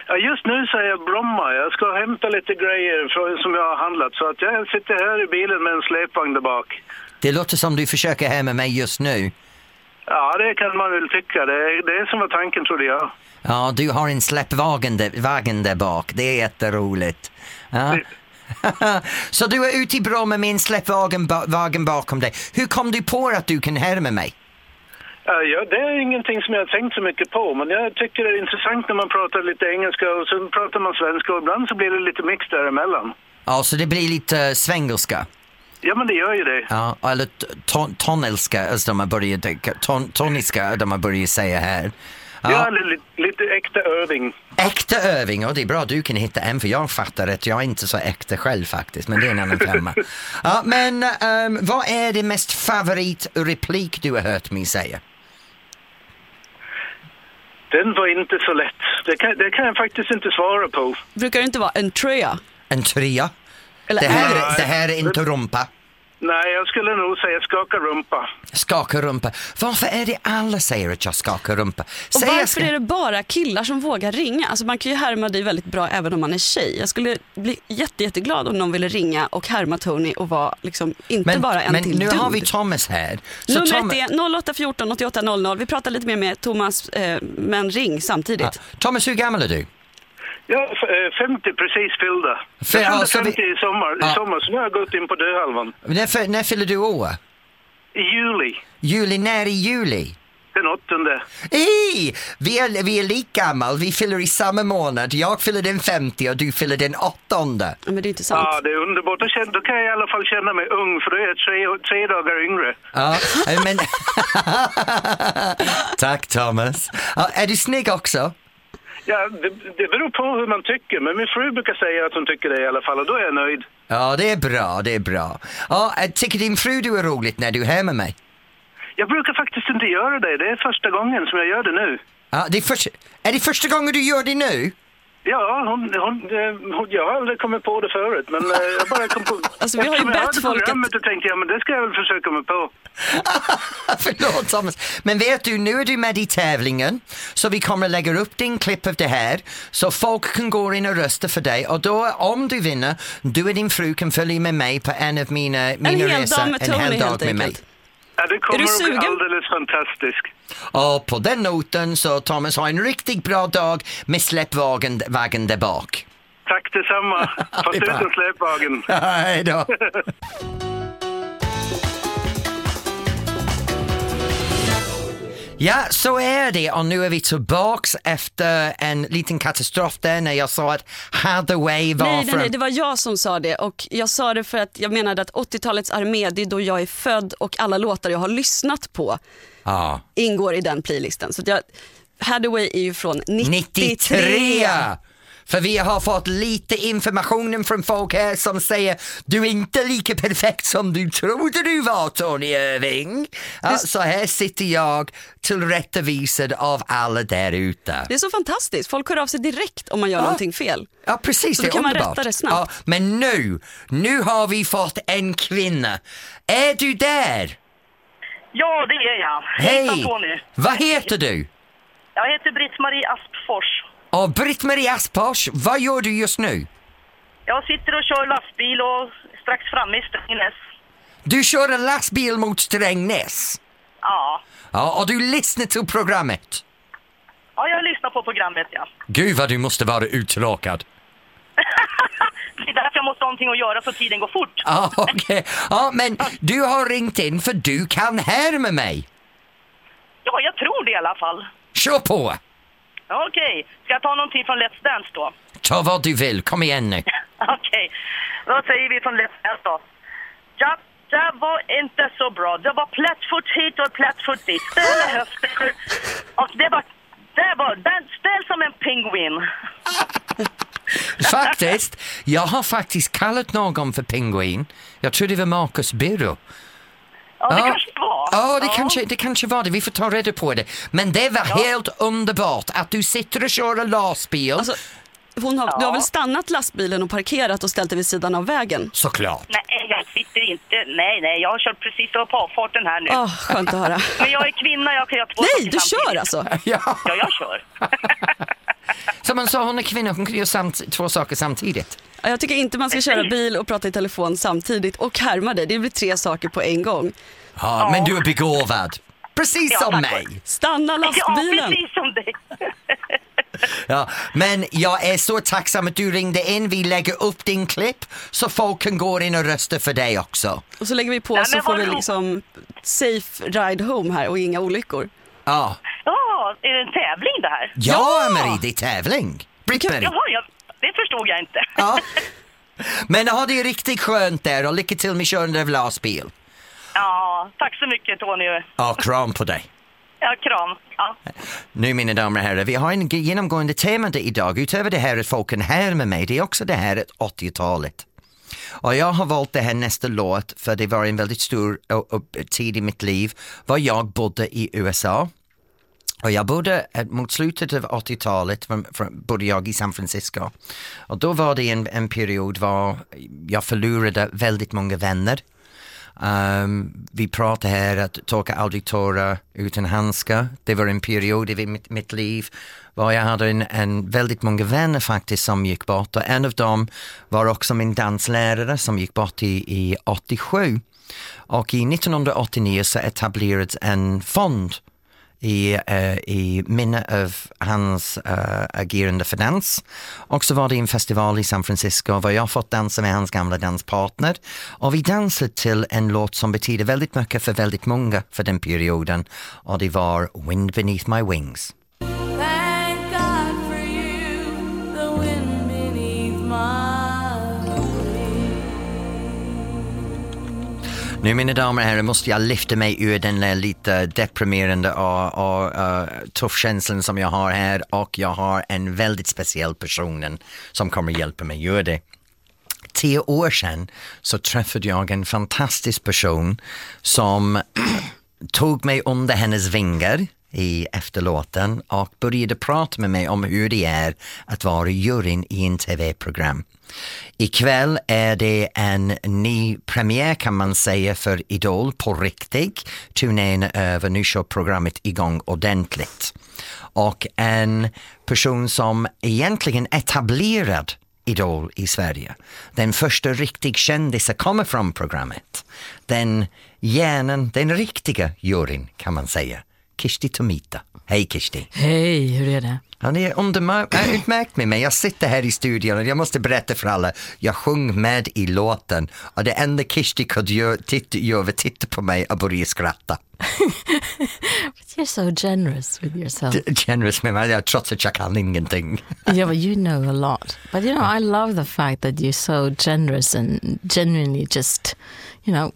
Ja, just nu så är jag Bromma. Jag ska hämta lite grejer som jag har handlat. Så att jag sitter här i bilen med en släpvagn där bak. Det låter som du försöker med mig just nu. Ja, det kan man väl tycka. Det är det som var tanken trodde jag. Ja, du har en släppvagen där, där bak. Det är jätteroligt. Ja. *laughs* Så du är ute i Bromma med en vagen bakom dig. Hur kom du på att du kan härma mig? Ja, ja, det är ingenting som jag har tänkt så mycket på, men jag tycker det är intressant när man pratar lite engelska och sen pratar man svenska och ibland så blir det lite mix däremellan. Ja, så det blir lite uh, svengelska. Ja, men det gör ju det. Ja, eller ton, tonelska, alltså de har börjat, ton, toniska, de har börjat säga här. Ja, Ja, lite, lite äkta övning. äkta övning, och det är bra du kan hitta en för jag fattar att jag är inte så äkta själv faktiskt, men det är en annan femma. *laughs* Ja, men ehm, vad är det mest favoritreplik du har hört mig säga? Den var inte så lätt. Det kan, det kan jag faktiskt inte svara på. Brukar det inte vara en trea? En trea? Eller Det är här, det? det här är inte rumpa. Nej, jag skulle nog säga skaka rumpa. Skaka rumpa. Varför är det alla säger att jag skakar rumpa? Och varför ska- är det bara killar som vågar ringa? Alltså man kan ju härma dig väldigt bra även om man är tjej. Jag skulle bli jätte, jätteglad om någon ville ringa och härma Tony och vara liksom inte men, bara en men till nu dude. har vi Thomas här. Så Numret Tom- är 0814 88 00. Vi pratar lite mer med Thomas, eh, men ring samtidigt. Ja. Thomas, hur gammal är du? Ja, f- eh, 50 precis fyllda. För- jag fyllde alltså, vi- 50 i sommar, Ja. i sommar, så nu har jag gått in på dödhalvan. När, f- när fyller du år? I juli, Juli, när i juli? den åttonde. Ej! Vi är, vi är lika gammal, vi fyller i samma månad. Jag fyller den 50 och du fyller den åttonde. Men det är inte sant. Ja, det är underbart. Då, känner, då kan jag i alla fall känna mig ung, för då är jag tre, tre dagar yngre. Ja, eh, men... *laughs* Tack Thomas. Ja, är du snygg också? Ja, det, det beror på hur man tycker, men min fru brukar säga att hon tycker det i alla fall, och då är jag nöjd. Ja, det är bra, det är bra. Ja, eh, tycker din fru du är roligt när du är här med mig? Jag brukar faktiskt inte göra det. Det är första gången som jag gör det nu. Ja, det är, först, är det första gången du gör det nu? Ja, hon, hon, hon, jag har aldrig kommit på det förut, men eh, jag bara kom på... *laughs* Alltså, vi har ju bett folk att- programmet och tänkte jag, men det ska jag väl försöka mig på. *laughs* Förlåt Thomas. Men vet du, nu är du med i tävlingen så vi kommer att lägga upp din klipp av det här så folk kan gå in och rösta för dig och då om du vinner, du och din fru kan följa med mig på en av mina, mina hel resor. dag med Tony helt med mig. Ja, det kommer du att bli alldeles fantastiskt. Och på den noten så Thomas har en riktigt bra dag med släppvagen vägen där bak. Tack detsamma. Fast utan släpvagn. Hej då. *laughs* Ja, så är det och nu är vi tillbaks efter en liten katastrof där när jag sa att Hathaway var Nej, nej, från... nej, det var jag som sa det och jag sa det för att jag menade att 80-talets armé, det är då jag är född och alla låtar jag har lyssnat på Ja. ingår i den playlisten. Så jag, Hathaway är ju från 93. 93! För vi har fått lite information från folk här som säger du är inte lika perfekt som du trodde du var Tony Irving. Ja, så här sitter jag tillrättavisad av alla där ute. Det är så fantastiskt, folk hör av sig direkt om man gör någonting fel. Ja precis, Så det då är kan man underbart. rätta det snabbt. Ja, men nu, nu har vi fått en kvinna. Är du där? Ja, det är jag. Hej! Hejsan Tony. Vad heter du? Jag heter Britt-Marie Aspfors. Och Britt-Marie Aspars, vad gör du just nu? Jag sitter och kör lastbil och strax framme i Strängnäs. Du kör en lastbil mot Strängnäs. Ja. Ja, och du lyssnar till programmet. ja, jag lyssnar på programmet, ja. *laughs* Gud vad du måste vara uttråkad. Det är därför jag måste ha någonting att göra så tiden går fort. Ja, *laughs* okej. Ja, men du har ringt in för du kan härma mig. Ja, jag tror det i alla fall. Kör på! Okej, ska jag ta någonting från Let's Dance då? Ta vad du vill, kom igen nu. *laughs* Okej, då säger vi från Let's Dance då. Ja, det var inte så bra. Det var plättfot hit och plättfot dit. Ställa höfter. Och det var... Det var den ställ som en pingvin. Faktiskt, jag har faktiskt kallat någon för pingvin. Jag tror det var Marcus Birro. Ja, det kanske det var. Ja, det, Kanske, det kanske var det. Vi får ta reda på det. Men det var helt underbart att du sitter och kör en lastbil. Alltså, hon har, Du har väl stannat lastbilen och parkerat och ställt dig vid sidan av vägen? Såklart. Nej, jag sitter inte... Nej, nej, jag har kört precis på avfarten här nu. Åh, skönt att höra. *laughs* Men jag är kvinna, jag kan göra två Nej, saker du samtidigt. kör alltså? Ja. Ja, jag kör. *laughs* Som man sa, hon är kvinna, hon kan göra samt, två saker samtidigt. Ja, Jag tycker inte man ska köra bil och prata i telefon samtidigt och härma dig. Det blir tre saker på en gång. Ja, men du är begåvad. Precis Ja, som tack. mig. Stanna Ja, lastbilen! precis som dig. *laughs* Ja, men jag är så tacksam att du ringde in. Vi lägger upp din klipp så folk kan gå in och rösta för dig också. Och så lägger vi på Nej, så men får vad vi liksom safe ride home här och inga olyckor. Ja, Ja, är det en tävling det här? ja Marie, det är tävling. Britt-Marie. Jaha, jag, det förstod jag inte. Ja. *laughs* Men ha det riktigt skönt där och lycka till med körandet av lastbil. Ja, tack så mycket Tony. Ja, kram på dig. *laughs* Ja, kram. Ja. Nu mina damer och herrar, vi har en genomgående tema idag. Utöver det här att folk kan här med mig, det är också det här att 80-talet. Och jag har valt det här nästa låt för det var en väldigt stor tid i mitt liv var jag bodde i USA. Och jag bodde eh, mot slutet av 80-talet bodde jag i San Francisco. Och då var det en, en period var jag förlorade väldigt många vänner. Um, vi pratar här att torka aldrig tårar utan handskar. Det var en period i mitt, mitt liv var jag hade en, en väldigt många vänner faktiskt som gick bort och en av dem var också min danslärare som gick bort i, i 87. Och i 1989 så etablerades en fond i, eh, i minne av hans eh, agerande för dans. Och så var det en festival i San Francisco var jag fått dansa med hans gamla danspartner. Och vi dansade till en låt som betyder väldigt mycket för väldigt många för den perioden. Och det var Wind Beneath My Wings. Nu mina damer och herrar måste jag lyfta mig ur den där lite deprimerande och, och uh, tuffkänslan som jag har här och jag har en väldigt speciell person som kommer hjälpa mig göra det. Tio år sedan så träffade jag en fantastisk person som *clears throat* tog mig under hennes vingar i efterlåten och började prata med mig om hur det är att vara juryn i en tv-program. Ikväll är det en ny premiär kan man säga för Idol på riktigt. Turnén är över, nu kör programmet igång ordentligt. Och en person som egentligen etablerad Idol i Sverige. Den första riktigt kändisen kommer från programmet. Den hjärnan, den riktiga juryn kan man säga. Kirsti Tomita. Hej Kirsti. Hej, hur är det? Han är undermär- äh, utmärkt med mig. Jag sitter här i studion och jag måste berätta för alla, jag sjöng med i låten och det enda Kirsti kunde göra titt- gör var titta på mig och börja skratta. *laughs* You're so generous with yourself. Generous med mig, trots att jag kan ingenting. *laughs* yeah, but you know a lot. But you know, I love the fact that you're so generous and genuinely just, you know.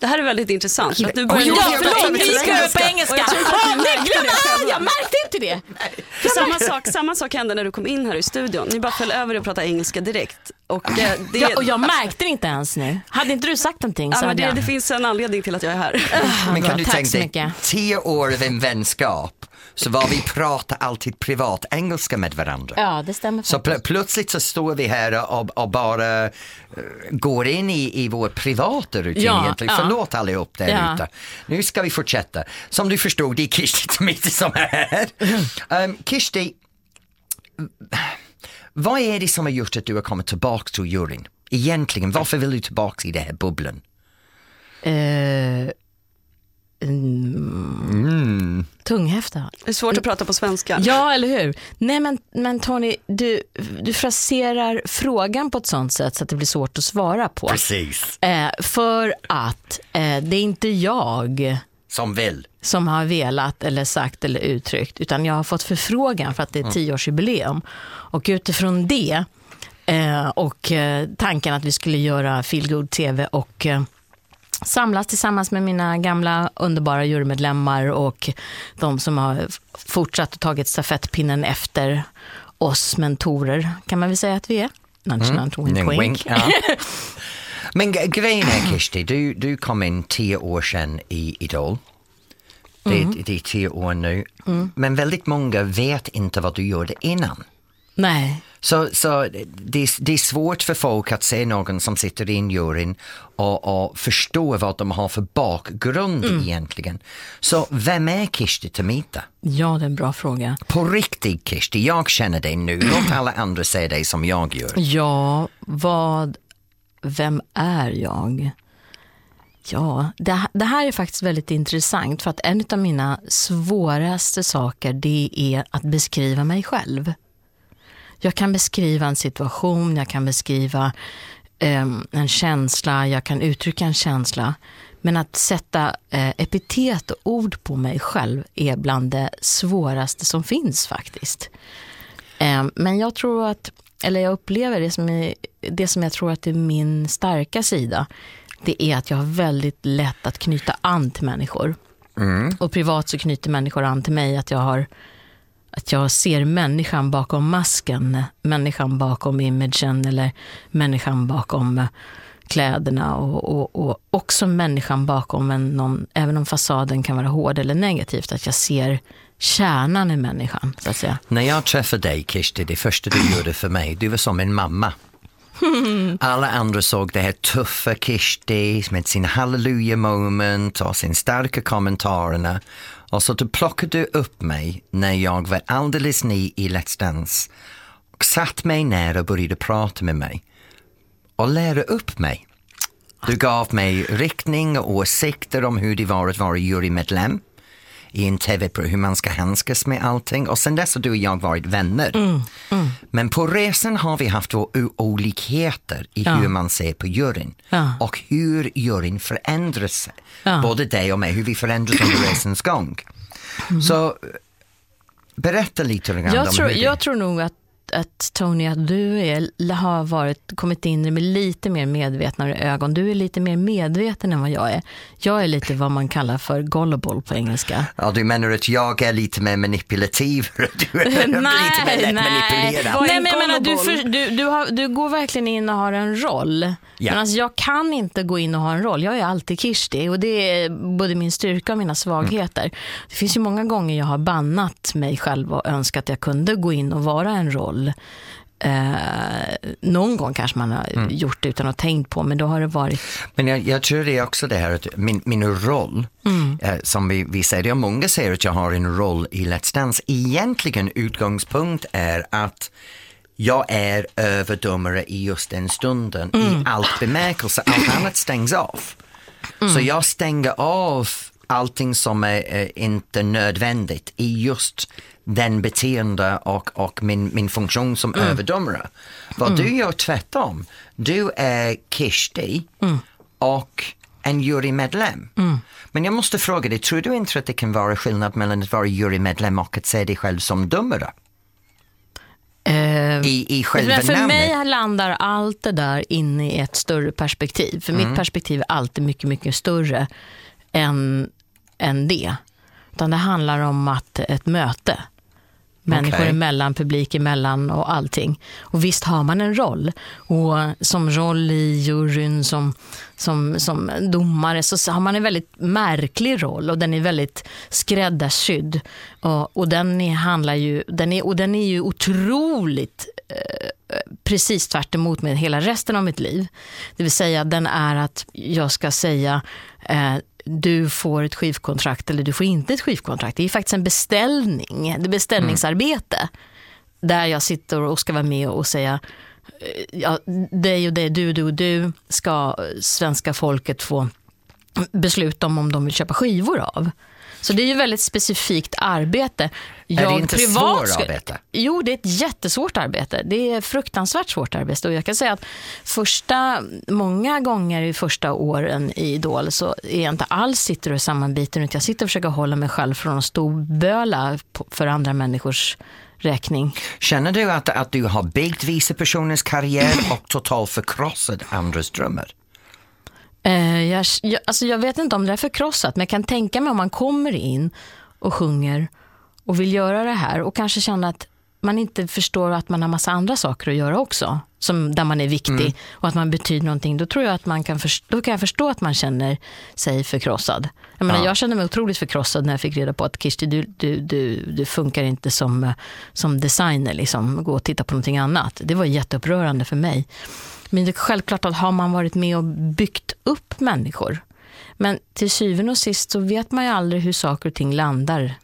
Det här är väldigt intressant. Att du börjar ja, prata förlåt, engelska. vi ska över på engelska. Jag, jag märkte inte det. För samma, sak, samma sak hände när du kom in här i studion. Ni bara föll över och pratade engelska direkt. Och, eh, det, Ja, och jag märkte det inte ens nu. Hade inte du sagt någonting så ja, men det, jag... det finns en anledning till att jag är här. Men bra, kan du tack tänka så dig, mycket. tio år av en vänskap så var vi pratar alltid privat engelska med varandra. Ja, det stämmer Så pl- plötsligt så står vi här och, och bara eh, går in i, i vår privata rutin Ja, egentligen. ja. Förlåt allihop där Ja. ute. Nu ska vi fortsätta. Som du förstod, det är Kirsti Tomita som är här. Um, Kirsti, vad är det som har gjort att du har kommit tillbaka till juryn? Egentligen, varför vill du tillbaka i den här bubblan? Eh, mm, Tunghäfta. Det är svårt att prata på svenska. Ja, eller hur? Nej, men, men Tony, du, du fraserar frågan på ett sånt sätt så att det blir svårt att svara på. Precis. Eh, för att eh, det är inte jag Som vill. som har velat eller sagt eller uttryckt, utan jag har fått förfrågan för att det är tioårsjubileum. Och utifrån det eh, och eh, tanken att vi skulle göra feelgood TV och eh, samlas tillsammans med mina gamla underbara jurymedlemmar och de som har fortsatt och tagit stafettpinnen efter oss mentorer, kan man väl säga att vi är. Nudge, nudge, wink, Mm, wink. wink, ja. *laughs* Men grejen är Kirsti, du, du kom in tio år sedan i Idol. Det, Mm. det är tio år nu. Men väldigt många vet inte vad du gjorde innan. Nej. Så, så det, är- det är svårt för folk att se någon som sitter i en juryn och, och förstå vad de har för bakgrund Mm. egentligen. Så vem är Kirsti Tomita? Ja, det är en bra fråga. På riktigt Kirsti, jag känner dig nu. Låt *clears throat* alla andra se dig som jag gör. Ja, vad, vem är jag? Ja, det, det här är faktiskt väldigt intressant för att en av mina svåraste saker det är att beskriva mig själv. Jag kan beskriva en situation, jag kan beskriva em, en känsla, jag kan uttrycka en känsla. Men att sätta eh, epitet och ord på mig själv är bland det svåraste som finns faktiskt. Eh, Men jag tror att, eller jag upplever det som, är, det som jag tror att är min starka sida, det är att jag har väldigt lätt att knyta an till människor. Och privat så knyter människor an till mig, att jag har att jag ser människan bakom masken, människan bakom imagen eller människan bakom eh, kläderna och, och, och också människan bakom en, någon, även om fasaden kan vara hård eller negativt, att jag ser kärnan i människan, så att säga. När jag träffade dig Kirsti, det första du gjorde för mig, du var som en mamma. *laughs* Alla andra såg det här tuffa Kirsti med sin hallelujah moment och sin starka kommentarerna. Och så du plockade upp mig när jag var alldeles ny i Let's Dance och satt mig ner och började prata med mig och lära upp mig. Du gav mig riktning och åsikter om hur det var att vara jurymedlem i en tv-program, hur man ska handskas med allting och sen dess har du och jag varit vänner. Men på resan har vi haft våra olikheter i Ja. hur man ser på juryn Ja. och hur juryn förändras. Ja. Både dig och mig, hur vi förändras under resans gång. Så eh, berätta lite grann Jag om tror, det... jag tror nog att, att Tony, att du är, har varit, kommit in med lite mer medvetnare ögon. Du är lite mer medveten än vad jag är. Jag är lite vad man kallar för gullible på engelska. Ja, du menar att jag är lite mer manipulativ? *laughs* *laughs* Du är lite mer manipulerad? Nej, men jag menar, du, för, du, du, har, du går verkligen in och har en roll. Ja. Men alltså, jag kan inte gå in och ha en roll. Jag är alltid Kirsti och det är både min styrka och mina svagheter. Det finns ju många gånger jag har bannat mig själv och önskat att jag kunde gå in och vara en roll. Eh, någon gång kanske man har gjort det utan att tänkt på, men då har det varit... Men jag, jag tror det är också det här att min, min roll, Mm. eh, som vi, vi säger, är många säger att jag har en roll i Let's Dance. Egentligen utgångspunkt är att jag är överdomare i just den stunden Mm. i allt bemärkelse, allt annat stängs av. Så jag stänger av allting som är eh, inte nödvändigt i just den beteende och, och min, min funktion som Mm. överdomare. Vad du gör tvärtom. Du är Kirsti och en jurymedlem. Men jag måste fråga dig, tror du inte att det kan vara skillnad mellan att vara jurymedlem och att se dig själv som domare? Eh, I, i själva för namnet? mig landar allt det där inne i ett större perspektiv. För Mm. mitt perspektiv är alltid mycket, mycket större än, än det. Utan det handlar om att ett möte. Människor Okej. emellan, publik emellan och allting. Och visst har man en roll. Och som roll i juryn, som, som, som domare, så har man en väldigt märklig roll och den är väldigt skräddarsydd. Och, och, den, är, handlar ju, den, är, och den är ju otroligt eh, precis tvärt emot med hela resten av mitt liv. Det vill säga den är att jag ska säga eh, du får ett skivkontrakt eller du får inte ett skivkontrakt. Det är faktiskt en beställning, det är beställningsarbete. Där jag sitter och ska vara med och säga eh, ja, dig och dig, du, du och du ska svenska folket få besluta om om de vill köpa skivor av. Så det är ju väldigt specifikt arbete. Är det inte svårt ska- arbete? Jo, det är ett jättesvårt arbete. Det är fruktansvärt svårt arbete. Och jag kan säga att första, många gånger i första åren i Idol så är jag inte alls sitter och sammanbiten utan jag sitter och försöker hålla mig själv från att storböla för andra människors räkning. Känner du att, att du har byggt vicepersonens karriär och totalt förkrossat andras drömmar? Eh, jag, jag, alltså jag vet inte om det är förkrossat, men jag kan tänka mig om man kommer in och sjunger och vill göra det här och kanske känna att man inte förstår att man har massa andra saker att göra också, som, där man är viktig Mm. och att man betyder någonting. Då tror jag att man kan, förstå, då kan jag förstå att man känner sig förkrossad. Jag, menar, Ja. jag kände mig otroligt förkrossad när jag fick reda på att Kirsti, du, du, du, du funkar inte som, eh, som designer, liksom. gå och titta på någonting annat. Det var jätteupprörande för mig. Men det är självklart att har man varit med och byggt upp människor. Men till syvende och sist så vet man ju aldrig hur saker och ting landar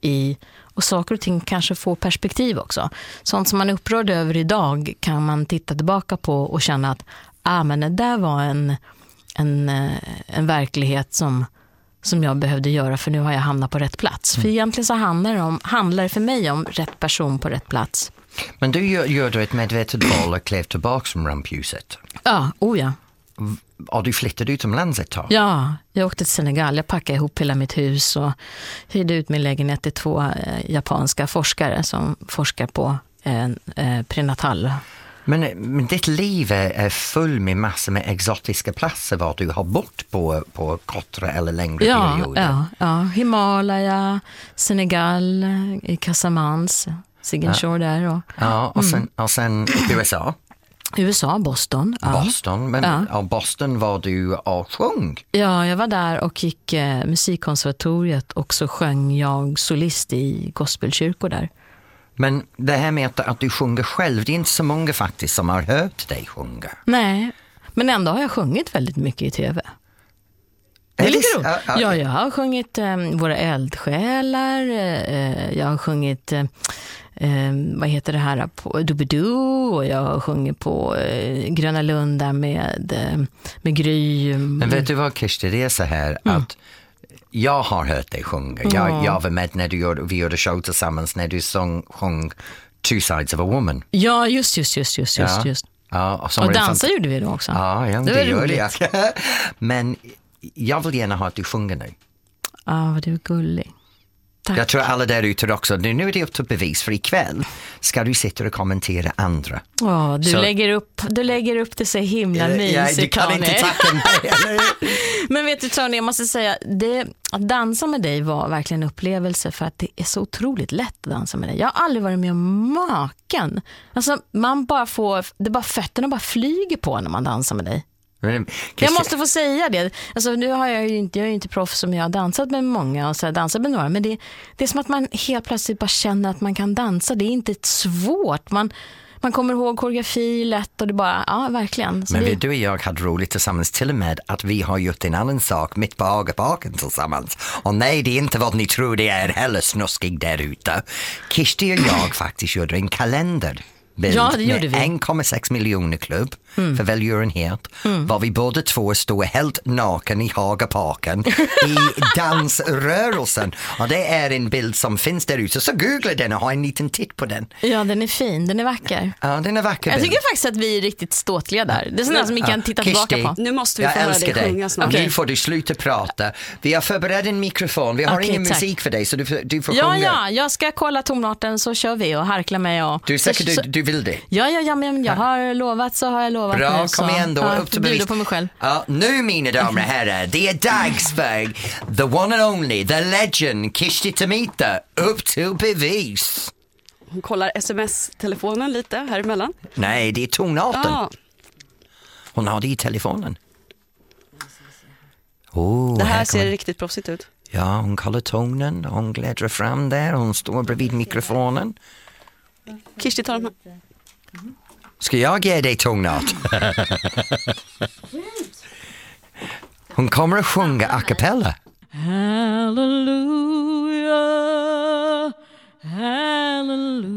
i och saker och ting kanske får perspektiv också. Sånt som man är upprörd över idag kan man titta tillbaka på och känna att ah, men det där var en, en, eh, en verklighet som, som jag behövde göra för nu har jag hamnat på rätt plats. För egentligen så handlar det, om, handlar det för mig om rätt person på rätt plats. Men du gör, du ett medvetet val och klev tillbaka från rampljuset. Ja, oh ja. Och du flyttade utomlands ett tag. Ja, jag åkte till Senegal. Jag packade ihop hela mitt hus och hyrde ut min lägenhet till två eh, japanska forskare som forskar på eh, eh, prenatal. Men, men ditt liv är, är full med massor med exotiska platser var du har bott på, på kortare eller längre Ja, perioder. ja, ja, Himalaya, Senegal, i Casamance, Sigenshaw där och Ja, och sen, Mm. och sen USA, *clears throat* USA, Boston. Ja. Boston. Men Ja. ja. Boston var du och sjöng. Ja, jag var där och gick eh, musikkonservatoriet och så sjöng jag solist i gospelkyrkor där. Men det här med att, att du sjunger själv, det är inte så många faktiskt som har hört dig sjunga. Nej, men ändå har jag sjungit väldigt mycket i tv. Det är lite roligt. Ja, ja. Ja, jag har sjungit eh, Våra eldsjälar, eh, jag har sjungit, eh, eh, vad heter det här, på Doobidoo och jag har sjungit på eh, Gröna Lund där med, eh, med Gry. Men vet du vad Kirsti, det är så här att jag har hört dig sjunga. Jag, Ja. jag var med när du gjorde, vi gjorde show tillsammans när du sång, sjöng Two sides of a woman. Ja, just, just, just, just, just. Ja. just. Ja, Och en dansa gjorde vi då också. Ja, ja Det det, var gör roligt. jag. *laughs* Men jag vill gärna ha att du sjunger nu. Ja, vad du är gullig. Tack. Jag tror alla där ute också, nu nu är det upp till bevis för ikväll ska du sitta och kommentera andra. Ja, du, Så- lägger upp, du lägger upp det så himla Ja, mysigt, du kan Tony. inte tacka mig, *laughs* Men vet du Tony, jag måste säga, det, att dansa med dig var verkligen en upplevelse för att det är så otroligt lätt att dansa med dig. Jag har aldrig varit med om maken. Alltså, man bara får, det bara fötterna bara flyger på när man dansar med dig. Men, Jag måste få säga det. Alltså, nu har jag ju inte, jag är ju inte proffs som jag har dansat med många och så jag dansat med några. Men det, det är som att man helt plötsligt bara känner att man kan dansa. Det är inte ett svårt. Man, man kommer ihåg koreografi lätt och det bara, ja verkligen. Så Men det, du och jag hade roligt tillsammans till och med att vi har gjort en annan sak mitt på Hagaparken tillsammans. Och nej, det är inte vad ni tror det är heller snuskig där ute. Kirsti och jag *clears throat* faktiskt gjorde en kalender. Ja, det gjorde vi. 1,6 miljoner klubb för välgörenhet var vi båda två stod helt naken i Hagaparken i *laughs* dansrörelsen. Och det är en bild som finns där ute, så googla den och ha en liten titt på den. Ja, den är fin, den är vacker. Ja, den är vacker Jag bild. tycker faktiskt att vi är riktigt ståtliga där. Det är sådana som vi kan titta Kirsti, tillbaka på. Nu måste vi få höra dig sjunga snart. Nu får du sluta prata. Vi har förberett en mikrofon, vi har Okej, ingen tack. musik för dig så du, får- du får Ja, sjunga. ja, jag ska kolla tonarten så kör vi och harkla mig. Och... Du är säker så, du, du vill det? Ja, ja, ja, men jag har lovat så har jag lovat Bra, nu. kom så igen då. jag upp till bevis. på mig själv. Ja, nu mina damer och herrar, det är dags för the one and only, the legend, Kishti Tamita. Upp till bevis. Hon kollar sms-telefonen lite här emellan. Nej, det är tonarten. Ja, Hon har det i telefonen. Oh, det här kommer- ser riktigt proffsigt ut. Ja, hon kollar tonen, hon glädrar fram där, hon står bredvid mikrofonen. Kirsti tar de här. Ska jag ge dig tonart? *laughs* Hon kommer att sjunga a cappella. Hallelujah, hallelujah.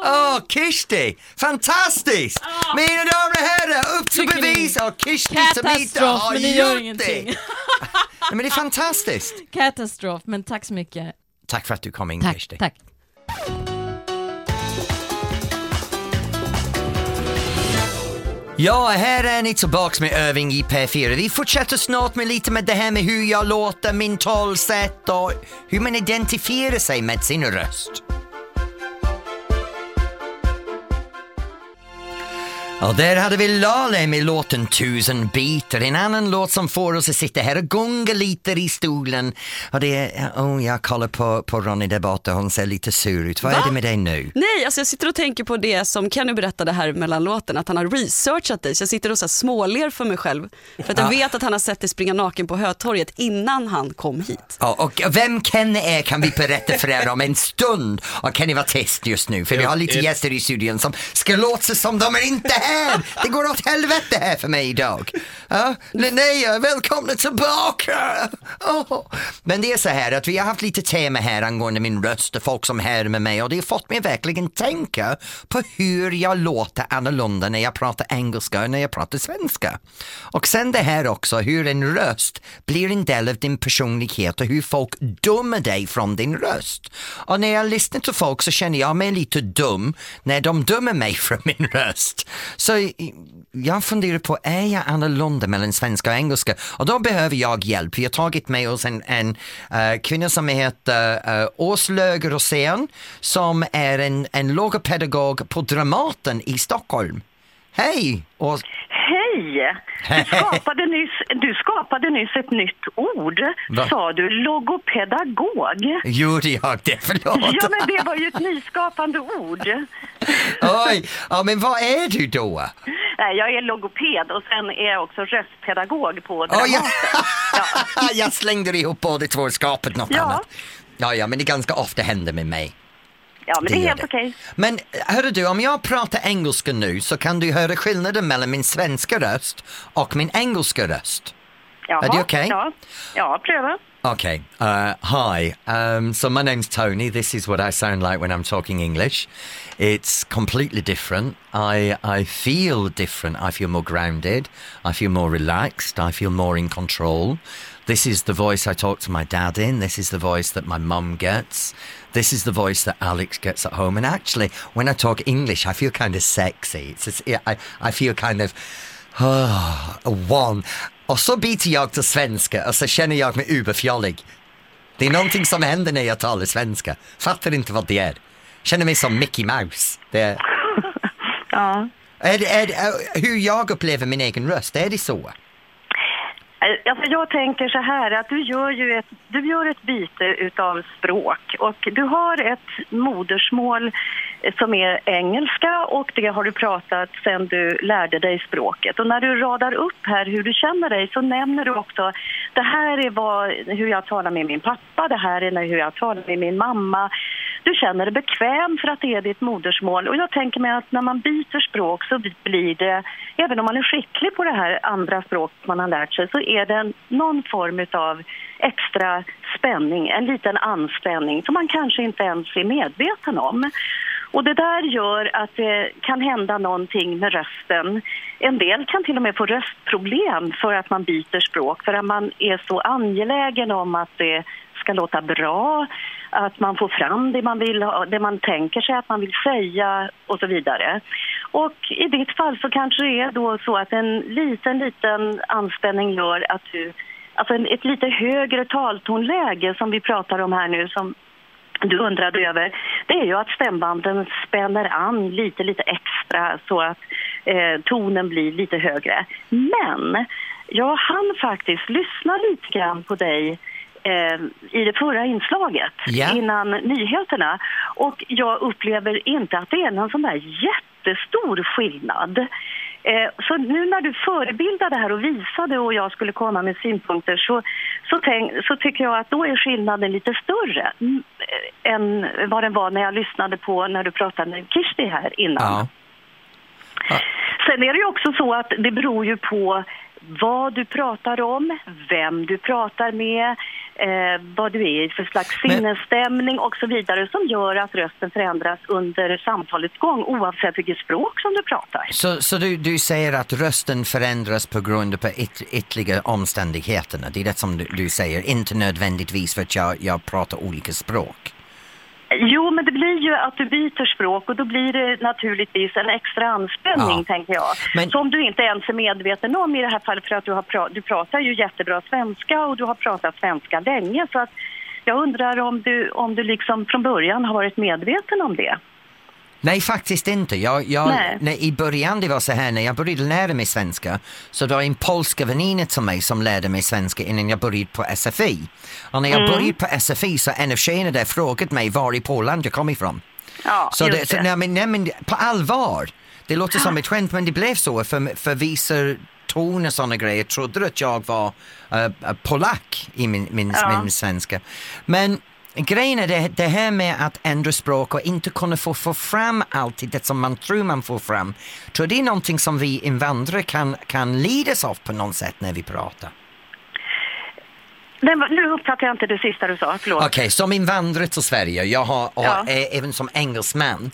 Åh, Kishti! Fantastiskt! Mina damer och herrar, upp till bevis! Och Kishti Samita Katastrof, har men det gör gjort ingenting. det! *laughs* Nej, men det är fantastiskt! Katastrof, men tack så mycket. Tack för att du kom in, Tack, Kishti. tack. Ja, här är ni tillbaks med övning i P4. Vi fortsätter snart med lite med det här med hur jag låter, min talsätt och hur man identifierar sig med sin röst. Och där hade vi Lale med låten Tusen bitar, en annan låt som får oss att sitta här och gunga lite i stolen. Och det är, oh, jag kollar på, på Ronny där borta, hon ser lite sur ut. Vad är Va? det med dig nu? Nej, alltså jag sitter och tänker på det som Kenny berättade här mellan låten, att han har researchat dig. Så jag sitter och så här småler för mig själv. För att jag Ja. vet att han har sett dig springa naken på Hötorget innan han kom hit. Ja, och vem Kenny är kan vi berätta för er om en stund. Och Kenny var tyst just nu för vi har lite gäster i studion som ska låta som de är inte här. Det går åt helvete här för mig idag. Ja, Linnea, välkomna tillbaka! Oh. Men det är så här att vi har haft lite tema här angående min röst och folk som är här med mig och det har fått mig verkligen tänka på hur jag låter annorlunda när jag pratar engelska och när jag pratar svenska. Och sen det här också hur en röst blir en del av din personlighet och hur folk dömer dig från din röst. Och när jag lyssnar till folk så känner jag mig lite dum när de dömer mig från min röst. Så jag funderar på, är jag annorlunda mellan svenska och engelska? Och då behöver jag hjälp. Vi har tagit med oss en, en uh, kvinna som heter uh, Åslög Rosén som är en, en logopedagog på Dramaten i Stockholm. Hej! Ås- Hej! Du skapade, nyss, du skapade nyss ett nytt ord. Va? Sa du logopedagog? Gjorde jag det? Förlåt. Ja, men det var ju ett nyskapande ord. Oj, ja, men vad är du då? Jag är logoped och sen är jag också röstpedagog på Oh, Dramaten. *laughs* ja. jag slängde ihop båda två skapade något Ja. annat. Ja, ja, men det ganska ofta händer med mig. Ja, men det, är gör helt okej. Men hörru du, om jag pratar engelska nu så kan du höra skillnaden mellan min svenska röst och min engelska röst. Jaha, Är det okej? Ja. ja, pröva. Okay. Uh, hi. Um, so my name's Tony. This is what I sound like when I'm talking English. It's completely different. I I feel different. I feel more grounded. I feel more relaxed. I feel more in control. This is the voice I talk to my dad in. This is the voice that my mum gets. This is the voice that Alex gets at home. And actually, when I talk English, I feel kind of sexy. It's just, yeah, I I feel kind of *sighs* one. Och så byter jag till svenska och så känner jag mig överfjollig. Det er är någonting som händer när jag talar svenska. Fattar inte vad det er. är. Känner mig som Mickey Mouse. Det är, er- *laughs* Ja. är, är, hur jag upplever min egen röst, är det så? Äh, alltså jag tänker så här att du gör ju ett, du gör ett byte utav språk och du har ett modersmål eh, som är engelska och det har du pratat sedan du lärde dig språket. Och när du radar upp här hur du känner dig så nämner du också det här är vad, hur jag talar med min pappa, det här är hur jag talar med min mamma du känner dig bekväm för att det är ditt modersmål. Och jag tänker mig att när man byter språk så blir det, även om man är skicklig på det här andra språket man har lärt sig, så är det någon form av extra spänning, en liten anspänning som man kanske inte ens är medveten om. Och det där gör att det kan hända någonting med rösten. En del kan till och med få röstproblem för att man byter språk, för att man är så angelägen om att det ska låta bra, att man får fram det man, vill, ha- det man tänker sig att man vill säga och så vidare. Och i ditt fall så kanske det är då så att en liten, liten anspänning gör att du, alltså ett lite högre taltonläge som vi pratar om här nu som du undrade över, det är ju att stämbanden spänner an lite, lite extra så att eh, tonen blir lite högre. Men jag hann faktiskt lyssna lite grann på dig eh, i det förra inslaget Ja. innan nyheterna och jag upplever inte att det är någon sån där jättestor skillnad. Eh, Så nu när du förebildade här och visade och jag skulle komma med synpunkter så, så, tänk, så tycker jag att då är skillnaden lite större mm, eh, än vad den var när jag lyssnade på när du pratade med Kirsti här innan. Ja. Sen är det ju också så att det beror ju på vad du pratar om, vem du pratar med, eh, vad du är i för slags Men- sinnesstämning och så vidare som gör att rösten förändras under samtalets gång oavsett vilket språk som du pratar. Så, så du, du säger att rösten förändras på grund av yt, ytterligare omständigheterna? Det är det som du, du säger, inte nödvändigtvis för att jag, jag pratar olika språk. Jo, men det blir ju att du byter språk och då blir det naturligtvis en extra anspänning, Ja. tänker jag. Men- Som du inte ens är medveten om i det här fallet för att du, har pra- du pratar ju jättebra svenska och du har pratat svenska länge. Så att jag undrar om du, om du liksom från början har varit medveten om det. Nej, faktiskt inte. Jag, jag, Nej. när, I början det var så här, när jag började lära mig svenska så det var en polska väninna till mig som lärde mig svenska innan jag började på SFI. Och när jag Mm. började på SFI så en av tjejerna där frågade mig var i Polen jag kom ifrån. Ja, Så, det, så nej, men, nej, men på allvar, det låter som ett skämt men det blev så för, för vissa ton och sådana grejer trodde att jag var uh, polack i min, min, Ja. min svenska. Men grejen är det, det här med att ändra språk och inte kunna få, få fram alltid det som man tror man får fram. Tror det är någonting som vi invandrare kan, kan lidas av på något sätt när vi pratar? Nu uppfattar jag inte det sista du sa, förlåt. Okej, som invandrare till Sverige, jag har, Ja. eh, även som engelsman,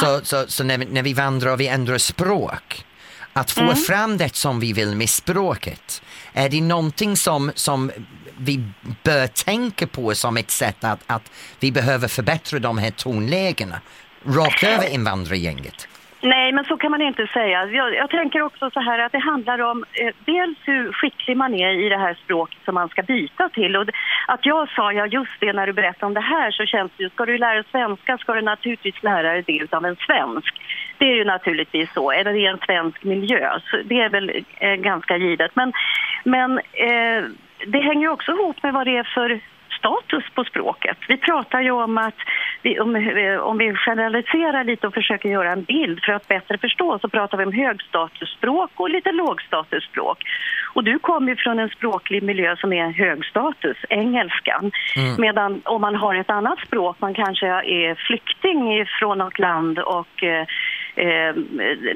så, så, så när, vi- när vi vandrar och vi ändrar språk, att få Mm. fram det som vi vill med språket, är det någonting som, som vi bör tänka på som ett sätt att, att vi behöver förbättra de här tonlägena rakt över invandrargänget? Nej, men så kan man inte säga. Jag, jag tänker också så här att det handlar om eh, dels hur skicklig man är i det här språket som man ska byta till. Och att jag sa, ja just det, när du berättade om det här så känns det ju, ska du lära dig svenska ska du naturligtvis lära dig det av en svensk. Det är ju naturligtvis så, eller i en svensk miljö, så det är väl eh, ganska givet. Men, men eh, det hänger också ihop med vad det är för status på språket. Vi pratar ju om att vi, om, om vi generaliserar lite och försöker göra en bild för att bättre förstå så pratar vi om högstatusspråk och lite lågstatusspråk. Och du kommer ju från en språklig miljö som är högstatus, engelskan. Mm. Medan om man har ett annat språk, man kanske är flykting från något land och eh, eh,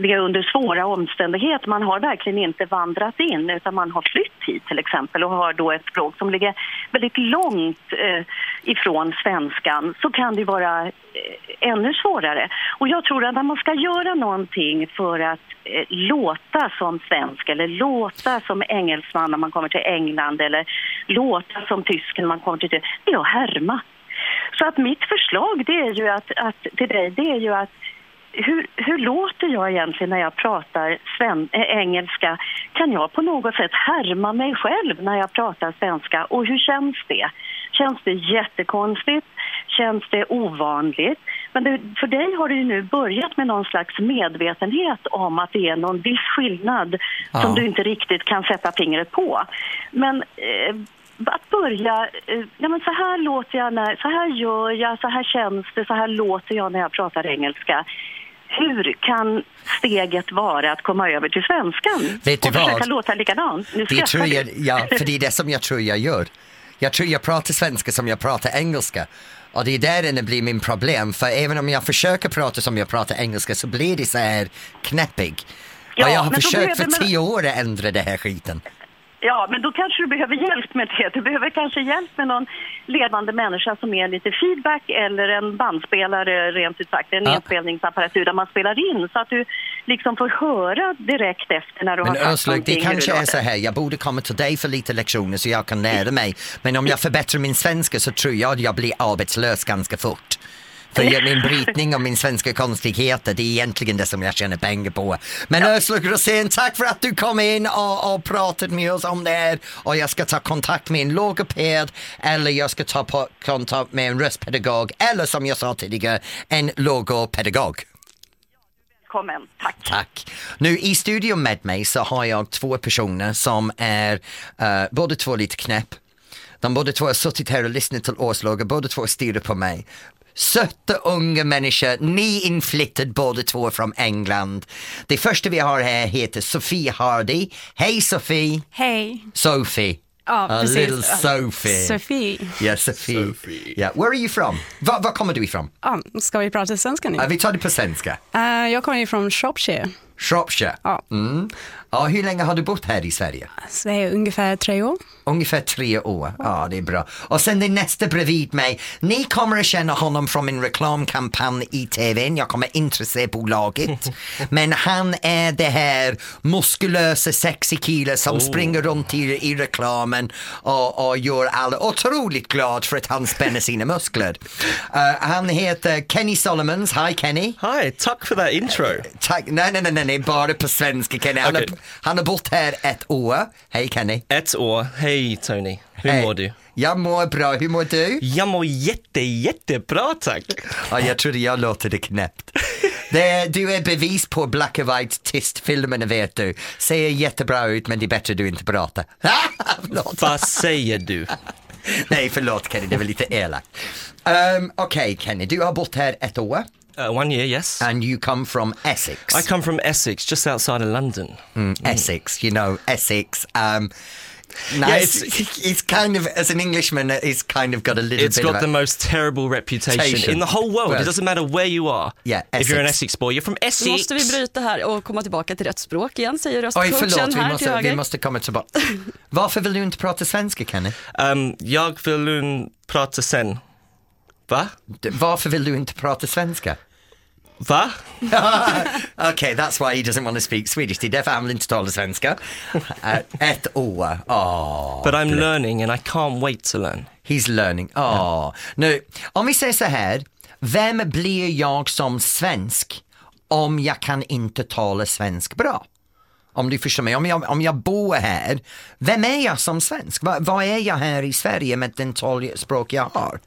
det är under svåra omständigheter. Man har verkligen inte vandrat in utan man har flytt hit till exempel och har då ett språk som ligger väldigt långt eh, ifrån svenskan så kan det vara eh, ännu svårare. Och jag tror att när man ska göra någonting för att eh, låta som svensk eller låta som engelsman när man kommer till England eller låta som tysk när man kommer till Tyskland, det är att härma. Så att mitt förslag det är ju att, att, till dig det är ju att hur, hur låter jag egentligen när jag pratar sven, äh, engelska? Kan jag på något sätt härma mig själv när jag pratar svenska? Och hur känns det? Känns det jättekonstigt? Känns det ovanligt? Men det, för dig har ju nu börjat med någon slags medvetenhet om att det är någon viss skillnad Ja. som du inte riktigt kan sätta fingret på. Men eh, att börja, eh, ja, men så här låter jag, när, så här gör jag, så här känns det, så här låter jag när jag pratar engelska. Hur kan steget vara att komma över till svenskan Vet du och försöka vad? låta likadant? Nu Det tror jag, ja, *laughs* för det är det som jag tror jag gör. Jag tror jag pratar svenska som jag pratar engelska. Och det är där det blir min problem, för även om jag försöker prata som jag pratar engelska så blir det så här knäppig. Ja, och jag har men då försökt för behöver man- tio år att ändra det här skiten. Ja, men då kanske du behöver hjälp med det. Du behöver kanske hjälp med någon levande människa som är lite feedback eller en bandspelare rent ut sagt, en Ja. inspelningsapparatur där man spelar in så att du liksom får höra direkt efter när du Men har sagt Özlem, det kanske är så här, jag borde komma till dig för lite lektioner så jag kan lära mig. Men om jag förbättrar min svenska så tror jag att jag blir arbetslös ganska fort. För min brytning och min svenska konstigheter, det är egentligen det som jag tjänar pengar på. Men Özlem Rosén, tack för att du kom in och, och pratade med oss om det här. Och jag ska ta kontakt med en logoped eller jag ska ta på, kontakt med en röstpedagog eller som jag sa tidigare, en logopedagog. Välkommen, tack. Tack. Nu i studion med mig så har jag två personer som är uh, båda två lite knäpp. De båda två har suttit här och lyssnat till årslaget, båda två stirrar på mig. Söta unga människor, nyinflyttade båda två från England. Det första vi har här heter Sofie Hardy. Hej Sofie! Hej. Sophie. Ja, A precis. little Sophie. Sofie. Yeah, Sophie. Yeah. Where are you from? Var, var kommer du ifrån? Ja, ska vi prata svenska nu? Uh, vi tar det på svenska. Eh, jag kommer ju från Shropshire. Shropshire. Ja. Mm. Ja, hur länge har du bott här i Sverige? Så det är ungefär tre år. Ungefär tre år. Ja, det är bra. Och sen det nästa bredvid mig. Ni kommer att känna honom från min reklamkampanj i TVn. Jag kommer inte se bolaget. *laughs* Men han är det här muskulösa sexy killen som Oh. springer runt i, i reklamen och, och gör alla otroligt glad för att han spänner sina muskler. Eh, han heter Kenny Solomons. Hi Kenny. Hi, tack för det intro. Tack. Nej, nej, nej, nej, bara på svenska Kenny. Har, han har bott här ett år. Hej Kenny. Ett år. Hej Tony. Hur Hej. mår du? Jag mår bra, hur mår du? Jag mår jätte, jättebra tack. Ja, jag trodde jag låter det knäppt. Det, du är bevis på black and white tystfilmerna vet du. Ser jättebra ut men det är bättre du inte pratar. *laughs* Vad säger du? Nej, förlåt Kenny, det var lite elakt. Um, Okej Kenny, du har bott här ett år. Uh, one year, yes. And you come from Essex. I come from Essex, just outside of London. Mm, Essex, you know, Essex. Um, Yeah, nice. it's, *laughs* kind of, as an Englishman, it's kind of got a little It's bit got of the a, most terrible reputation Reputation. in the whole world. Well, it doesn't matter where you are. Yeah, If you're an Essex. Essex boy, you're from Essex. Måste vi bryta här och komma tillbaka till rätt språk igen, säger Oj, röstcoachen förlåt, vi här till måste, höger. vi måste komma tillbaka. *laughs* Varför vill du inte prata svenska, Kenny? Um, jag vill prata sen. Va? D- Varför vill du inte prata svenska? Va? *laughs* okay, that's why he doesn't want to speak Swedish. Det är därför han vill inte tala svenska. Uh, ett år. Oh, But I'm learning and I can't wait to learn. He's learning. Oh. Nu, om vi säger så här. Vem blir jag som svensk om jag kan inte tala svensk bra? Om du förstår mig, om jag, om jag bor här, vem är jag som svensk? Va- Vad är jag här i Sverige med den talspråk jag har?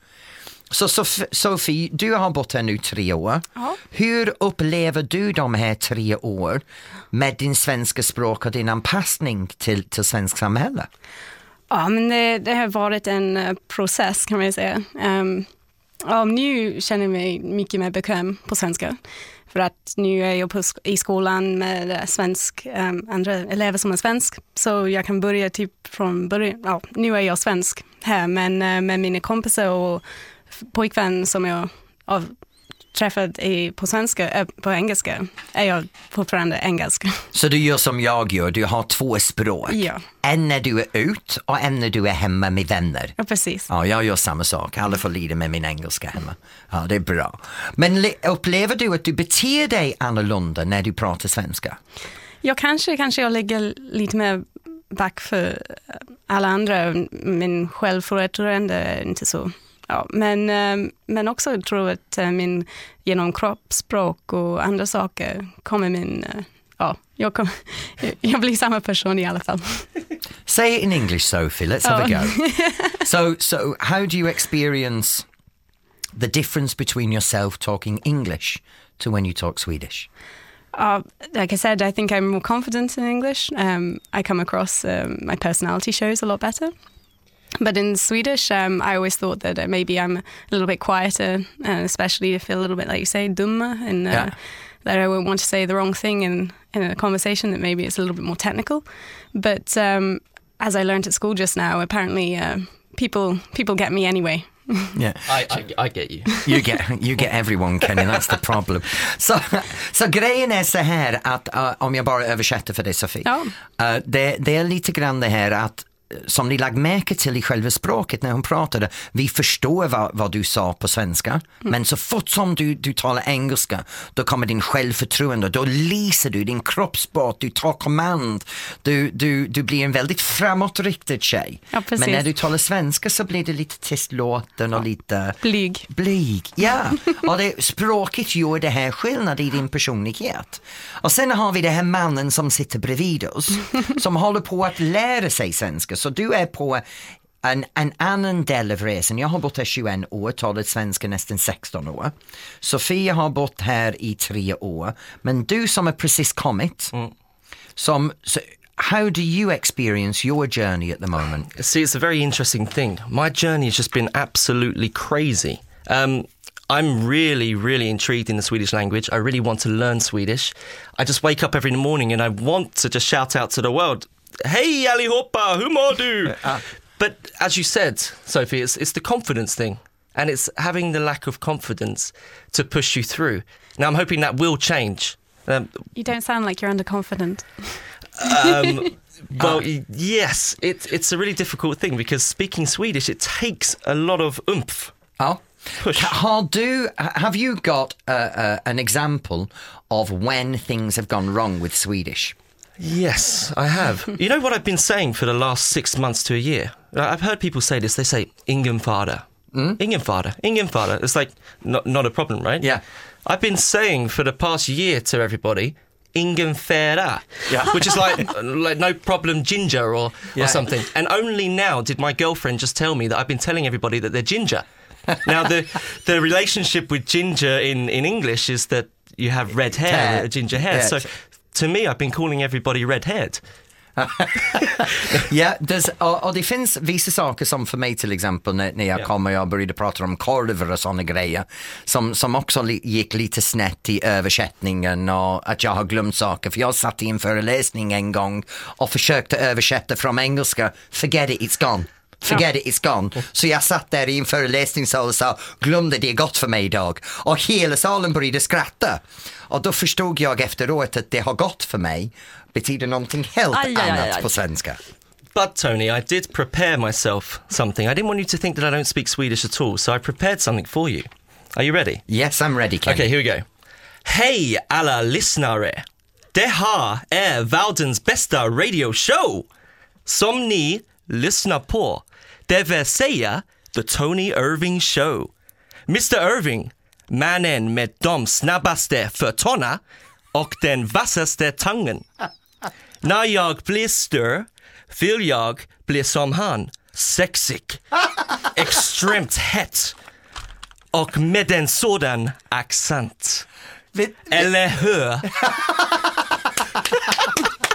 Så Sof- Sofie, du har bott här nu tre år. Hur upplever du de här tre år med din svenska språk och din anpassning till, till svensk samhälle? Ja, men det, det har varit en eh, process kan man säga. Um, ja, nu känner jag mig mycket mer bekväm på svenska. För att nu är jag på, i skolan med eh, svensk, um, andra elever som är svensk. Så jag kan börja typ från början. Ja, nu är jag svensk här, men eh, med mina kompisar och pojkvän som jag har träffat i, på, svenska, äh, på engelska är jag fortfarande engelska. *laughs* Så du gör som jag gör, du har två språk. Ja. En när du är ut och en när du är hemma med vänner. Ja, precis. Ja, jag gör samma sak. Alla får lida med min engelska hemma. Ja, det är bra. Men le- upplever du att du beter dig annorlunda när du pratar svenska? Jag kanske, kanske jag ligger lite mer back för alla andra. Min självförtroende är inte så. Ja, men, eh, men också tror jag att eh, min, genom kroppsspråk och andra saker kommer min, eh, ja, jag, kom, *laughs* jag blir samma person i alla fall. *laughs* Say it in English, Sophie. Let's have a go. *laughs* so, so how do you experience the difference between yourself talking English to when you talk Swedish? Uh, like I said, I think I'm more confident in English. Um, I come across um, my personality shows a lot better. But in Swedish, um, I always thought that uh, maybe I'm a little bit quieter, and especially feel a little bit like you say, dumma, and uh, Yeah. that I won't want to say the wrong thing in, in a conversation that maybe it's a little bit more technical. But um, as I learned at school just now, apparently uh, people people get me anyway. *laughs* Yeah. I, I, I get you. *laughs* You get, you get everyone Kenny, that's the problem. *laughs* Så, så grejen är så här att, uh, om jag bara översätter för dig Sofie. Ja. Uh, det, det är lite grann det här att uh, som ni lagt märke till i själva språket när hon pratade, vi förstår vad, vad du sa på svenska, men så fort som du, du talar engelska, då kommer din självförtroende, då lyser du, din kroppsspråk, du tar kommand, du, du, du blir en väldigt framåtriktad tjej. Ja, men när du talar svenska så blir det lite tystlåten och lite Blyg. Blyg, ja. *laughs* Och det, språket gör det här skillnad i din personlighet. Och sen har vi den här mannen som sitter bredvid oss, *laughs* som håller på att lära sig svenska. Så du är på en, en annan del av resan. Jag har bott här 21 år, talat svenska nästan 16 år. Sofia har bott här i tre år. Men du som har precis kommit, som, so, how do you experience your journey at the moment? See, it's a very interesting thing. My journey has just been absolutely crazy. Um, I'm really, really intrigued in the Swedish language. I really want to learn Swedish. I just wake up every morning and I want to just shout out to the world, Hey allihopa, hur mår du? *laughs* but as you said, Sophie, it's, it's the confidence thing. And it's having the lack of confidence to push you through. Now, I'm hoping that will change. Um, You don't sound like you're underconfident. um, *laughs* well, y- yes, it, it's a really difficult thing because speaking Swedish, it takes a lot of oomph. Ja. Ka- Har du, have you got uh, uh, an example of when things have gone wrong with Swedish? Yes, I have. *laughs* you know what I've been saying for the last six months to a year? I've heard people say this. They say, ingen fara. Hmm? Ingen fara. Ingen fara. It's like, not, not a problem, right? Yeah. I've been saying for the past year to everybody, ingen fara. Yeah. *laughs* Which is like, *laughs* like no problem ginger or, Yeah. or something. And only now did my girlfriend just tell me that I've been telling everybody that they're ginger. now, the, the relationship with ginger in, in English is that you have red hair, ginger hair. So to me, I've been calling everybody red haired. Ja, *laughs* des, och, och det finns vissa saker som för mig till exempel när, när jag Ja. kommer och började prata om korvar och sådana grejer som, som också li, gick lite snett i översättningen och att jag har glömt saker. För jag satt i en föreläsning en gång och försökte översätta från engelska, forget it, it's gone. Forget it, it's gone. Så jag satt där i en föreläsningssal och sa, glömde det är gott för mig idag. Och hela salen började skratta. Och då förstod jag efteråt att det har gått för mig betyder någonting helt Aj, aj, aj, annat aj. på svenska. But Tony, I did prepare myself something. I didn't want you to think that I don't speak Swedish at all, so I prepared something for you. Are you ready? Yes, I'm ready, Ken. Okay, here we go. Hej alla lyssnare! Det här är världens bästa radioshow som ni lyssnar på. Det vill säga The Tony Irving Show. Mr Irving, mannen med de snabbaste fötterna och den vassaste tangen. När jag blir störd vill jag bli som han, sexig, *laughs* extremt het och med en sådan accent. Eller hur? *laughs*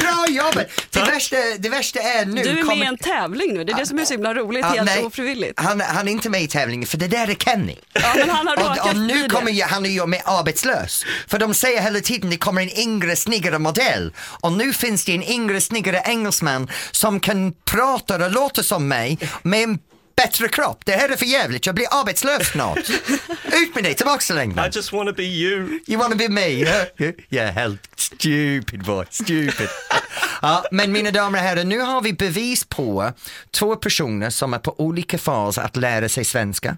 Bra jobbat! Det värsta, det värsta är nu... Du är med i en tävling nu, det är det som är så himla roligt, Ja, helt nej, ofrivilligt. Han, han är inte med i tävlingen för det där är Kenny. Ja, men han har och, och nu kommer ju, han är ju med arbetslös. För de säger hela tiden det kommer en yngre snyggare modell. Och nu finns det en yngre snyggare engelsman som kan prata och låta som mig med en bättre kropp. Det här är för jävligt, jag blir arbetslös snart. *laughs* Ut med dig, tillbaka till England. I just want to be you. You wanna be me? *laughs* Yeah, yeah helt stupid boy, stupid. ja, men mina damer och herrar, nu har vi bevis på två personer som är på olika fas att lära sig svenska.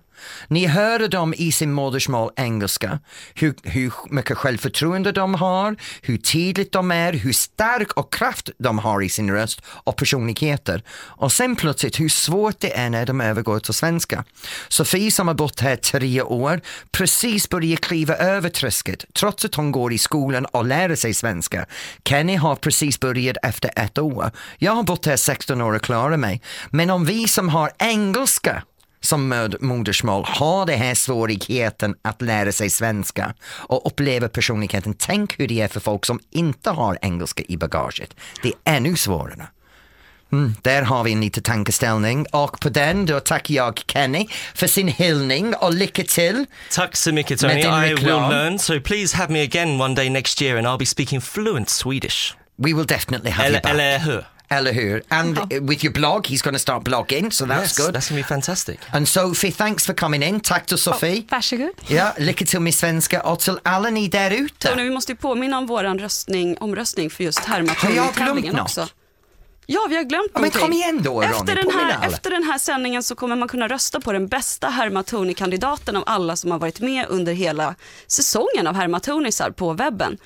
Ni hör dem i sin modersmål engelska, hur, hur mycket självförtroende de har, hur tydligt de är, hur stark och kraft de har i sin röst och personligheter. Och sen plötsligt hur svårt det är när de övergår till svenska. Sofie som har bott här tre år precis börjar kliva över trösket trots att hon går i skolan och lär sig svenska. Kenny har precis börjat efter ett år. Jag har bott här 16 år och klarar mig. Men om vi som har engelska som mod- modersmål har den här svårigheten att lära sig svenska och uppleva personligheten. Tänk hur det är för folk som inte har engelska i bagaget. Det är ännu svårare. Mm, där har vi en liten tankeställning och på den då tackar jag Kenny för sin hyllning och lycka till. Tack så mycket Tony. Med I will learn, so please have me again one day next year and I'll be speaking fluent Swedish. We will definitely have Eller, you back. eller hur? Eller hur? And uh, with your blog, he's going to start blogging, so that's Yes, good. that's gonna be fantastic. And Sophie, thanks for coming in. Tack till Sofie. Varsågod. Ja, lycka till med svenska och till alla ni där ute. Vi måste ju påminna om vår röstning, omröstning för just glömt Hermatoni-tävlingen något? också. Ja, vi har glömt Ja, men kom igen då, Ronny, efter den, här, efter den här sändningen så kommer man kunna rösta på den bästa Hermatoni-kandidaten av alla som har varit med under hela säsongen av Hermatonisar på webben.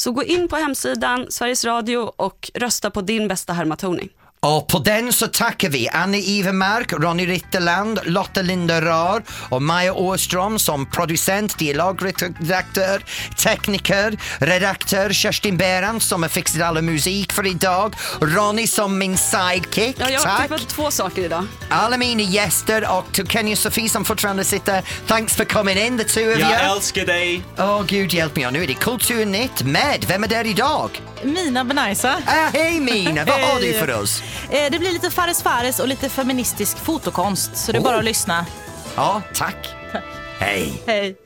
Så gå in på hemsidan Sveriges Radio och rösta på din bästa Hermatoni. Och på den så tackar vi Annie Ivermark, Ronny Ritterland, Lotta Linda Rar och Maja Åström som producent, dialogredaktör, tekniker, redaktör, Kerstin Berant som har fixat all musik för idag, Ronny som min sidekick, Ja, jag har klippt två saker idag. Alla mina gäster och till Kenny och Sofie som fortfarande sitter, thanks for coming in the two of you. Jag älskar dig. Åh gud hjälp mig, nu är det Kulturnytt med, vem är där idag? Mina Benaisa. Ah, Hej Mina, vad har du för oss? Eh, Det blir lite Fares Fares och lite feministisk fotokonst, så det är bara Oh. att lyssna. Ja, tack. Hej. Hej.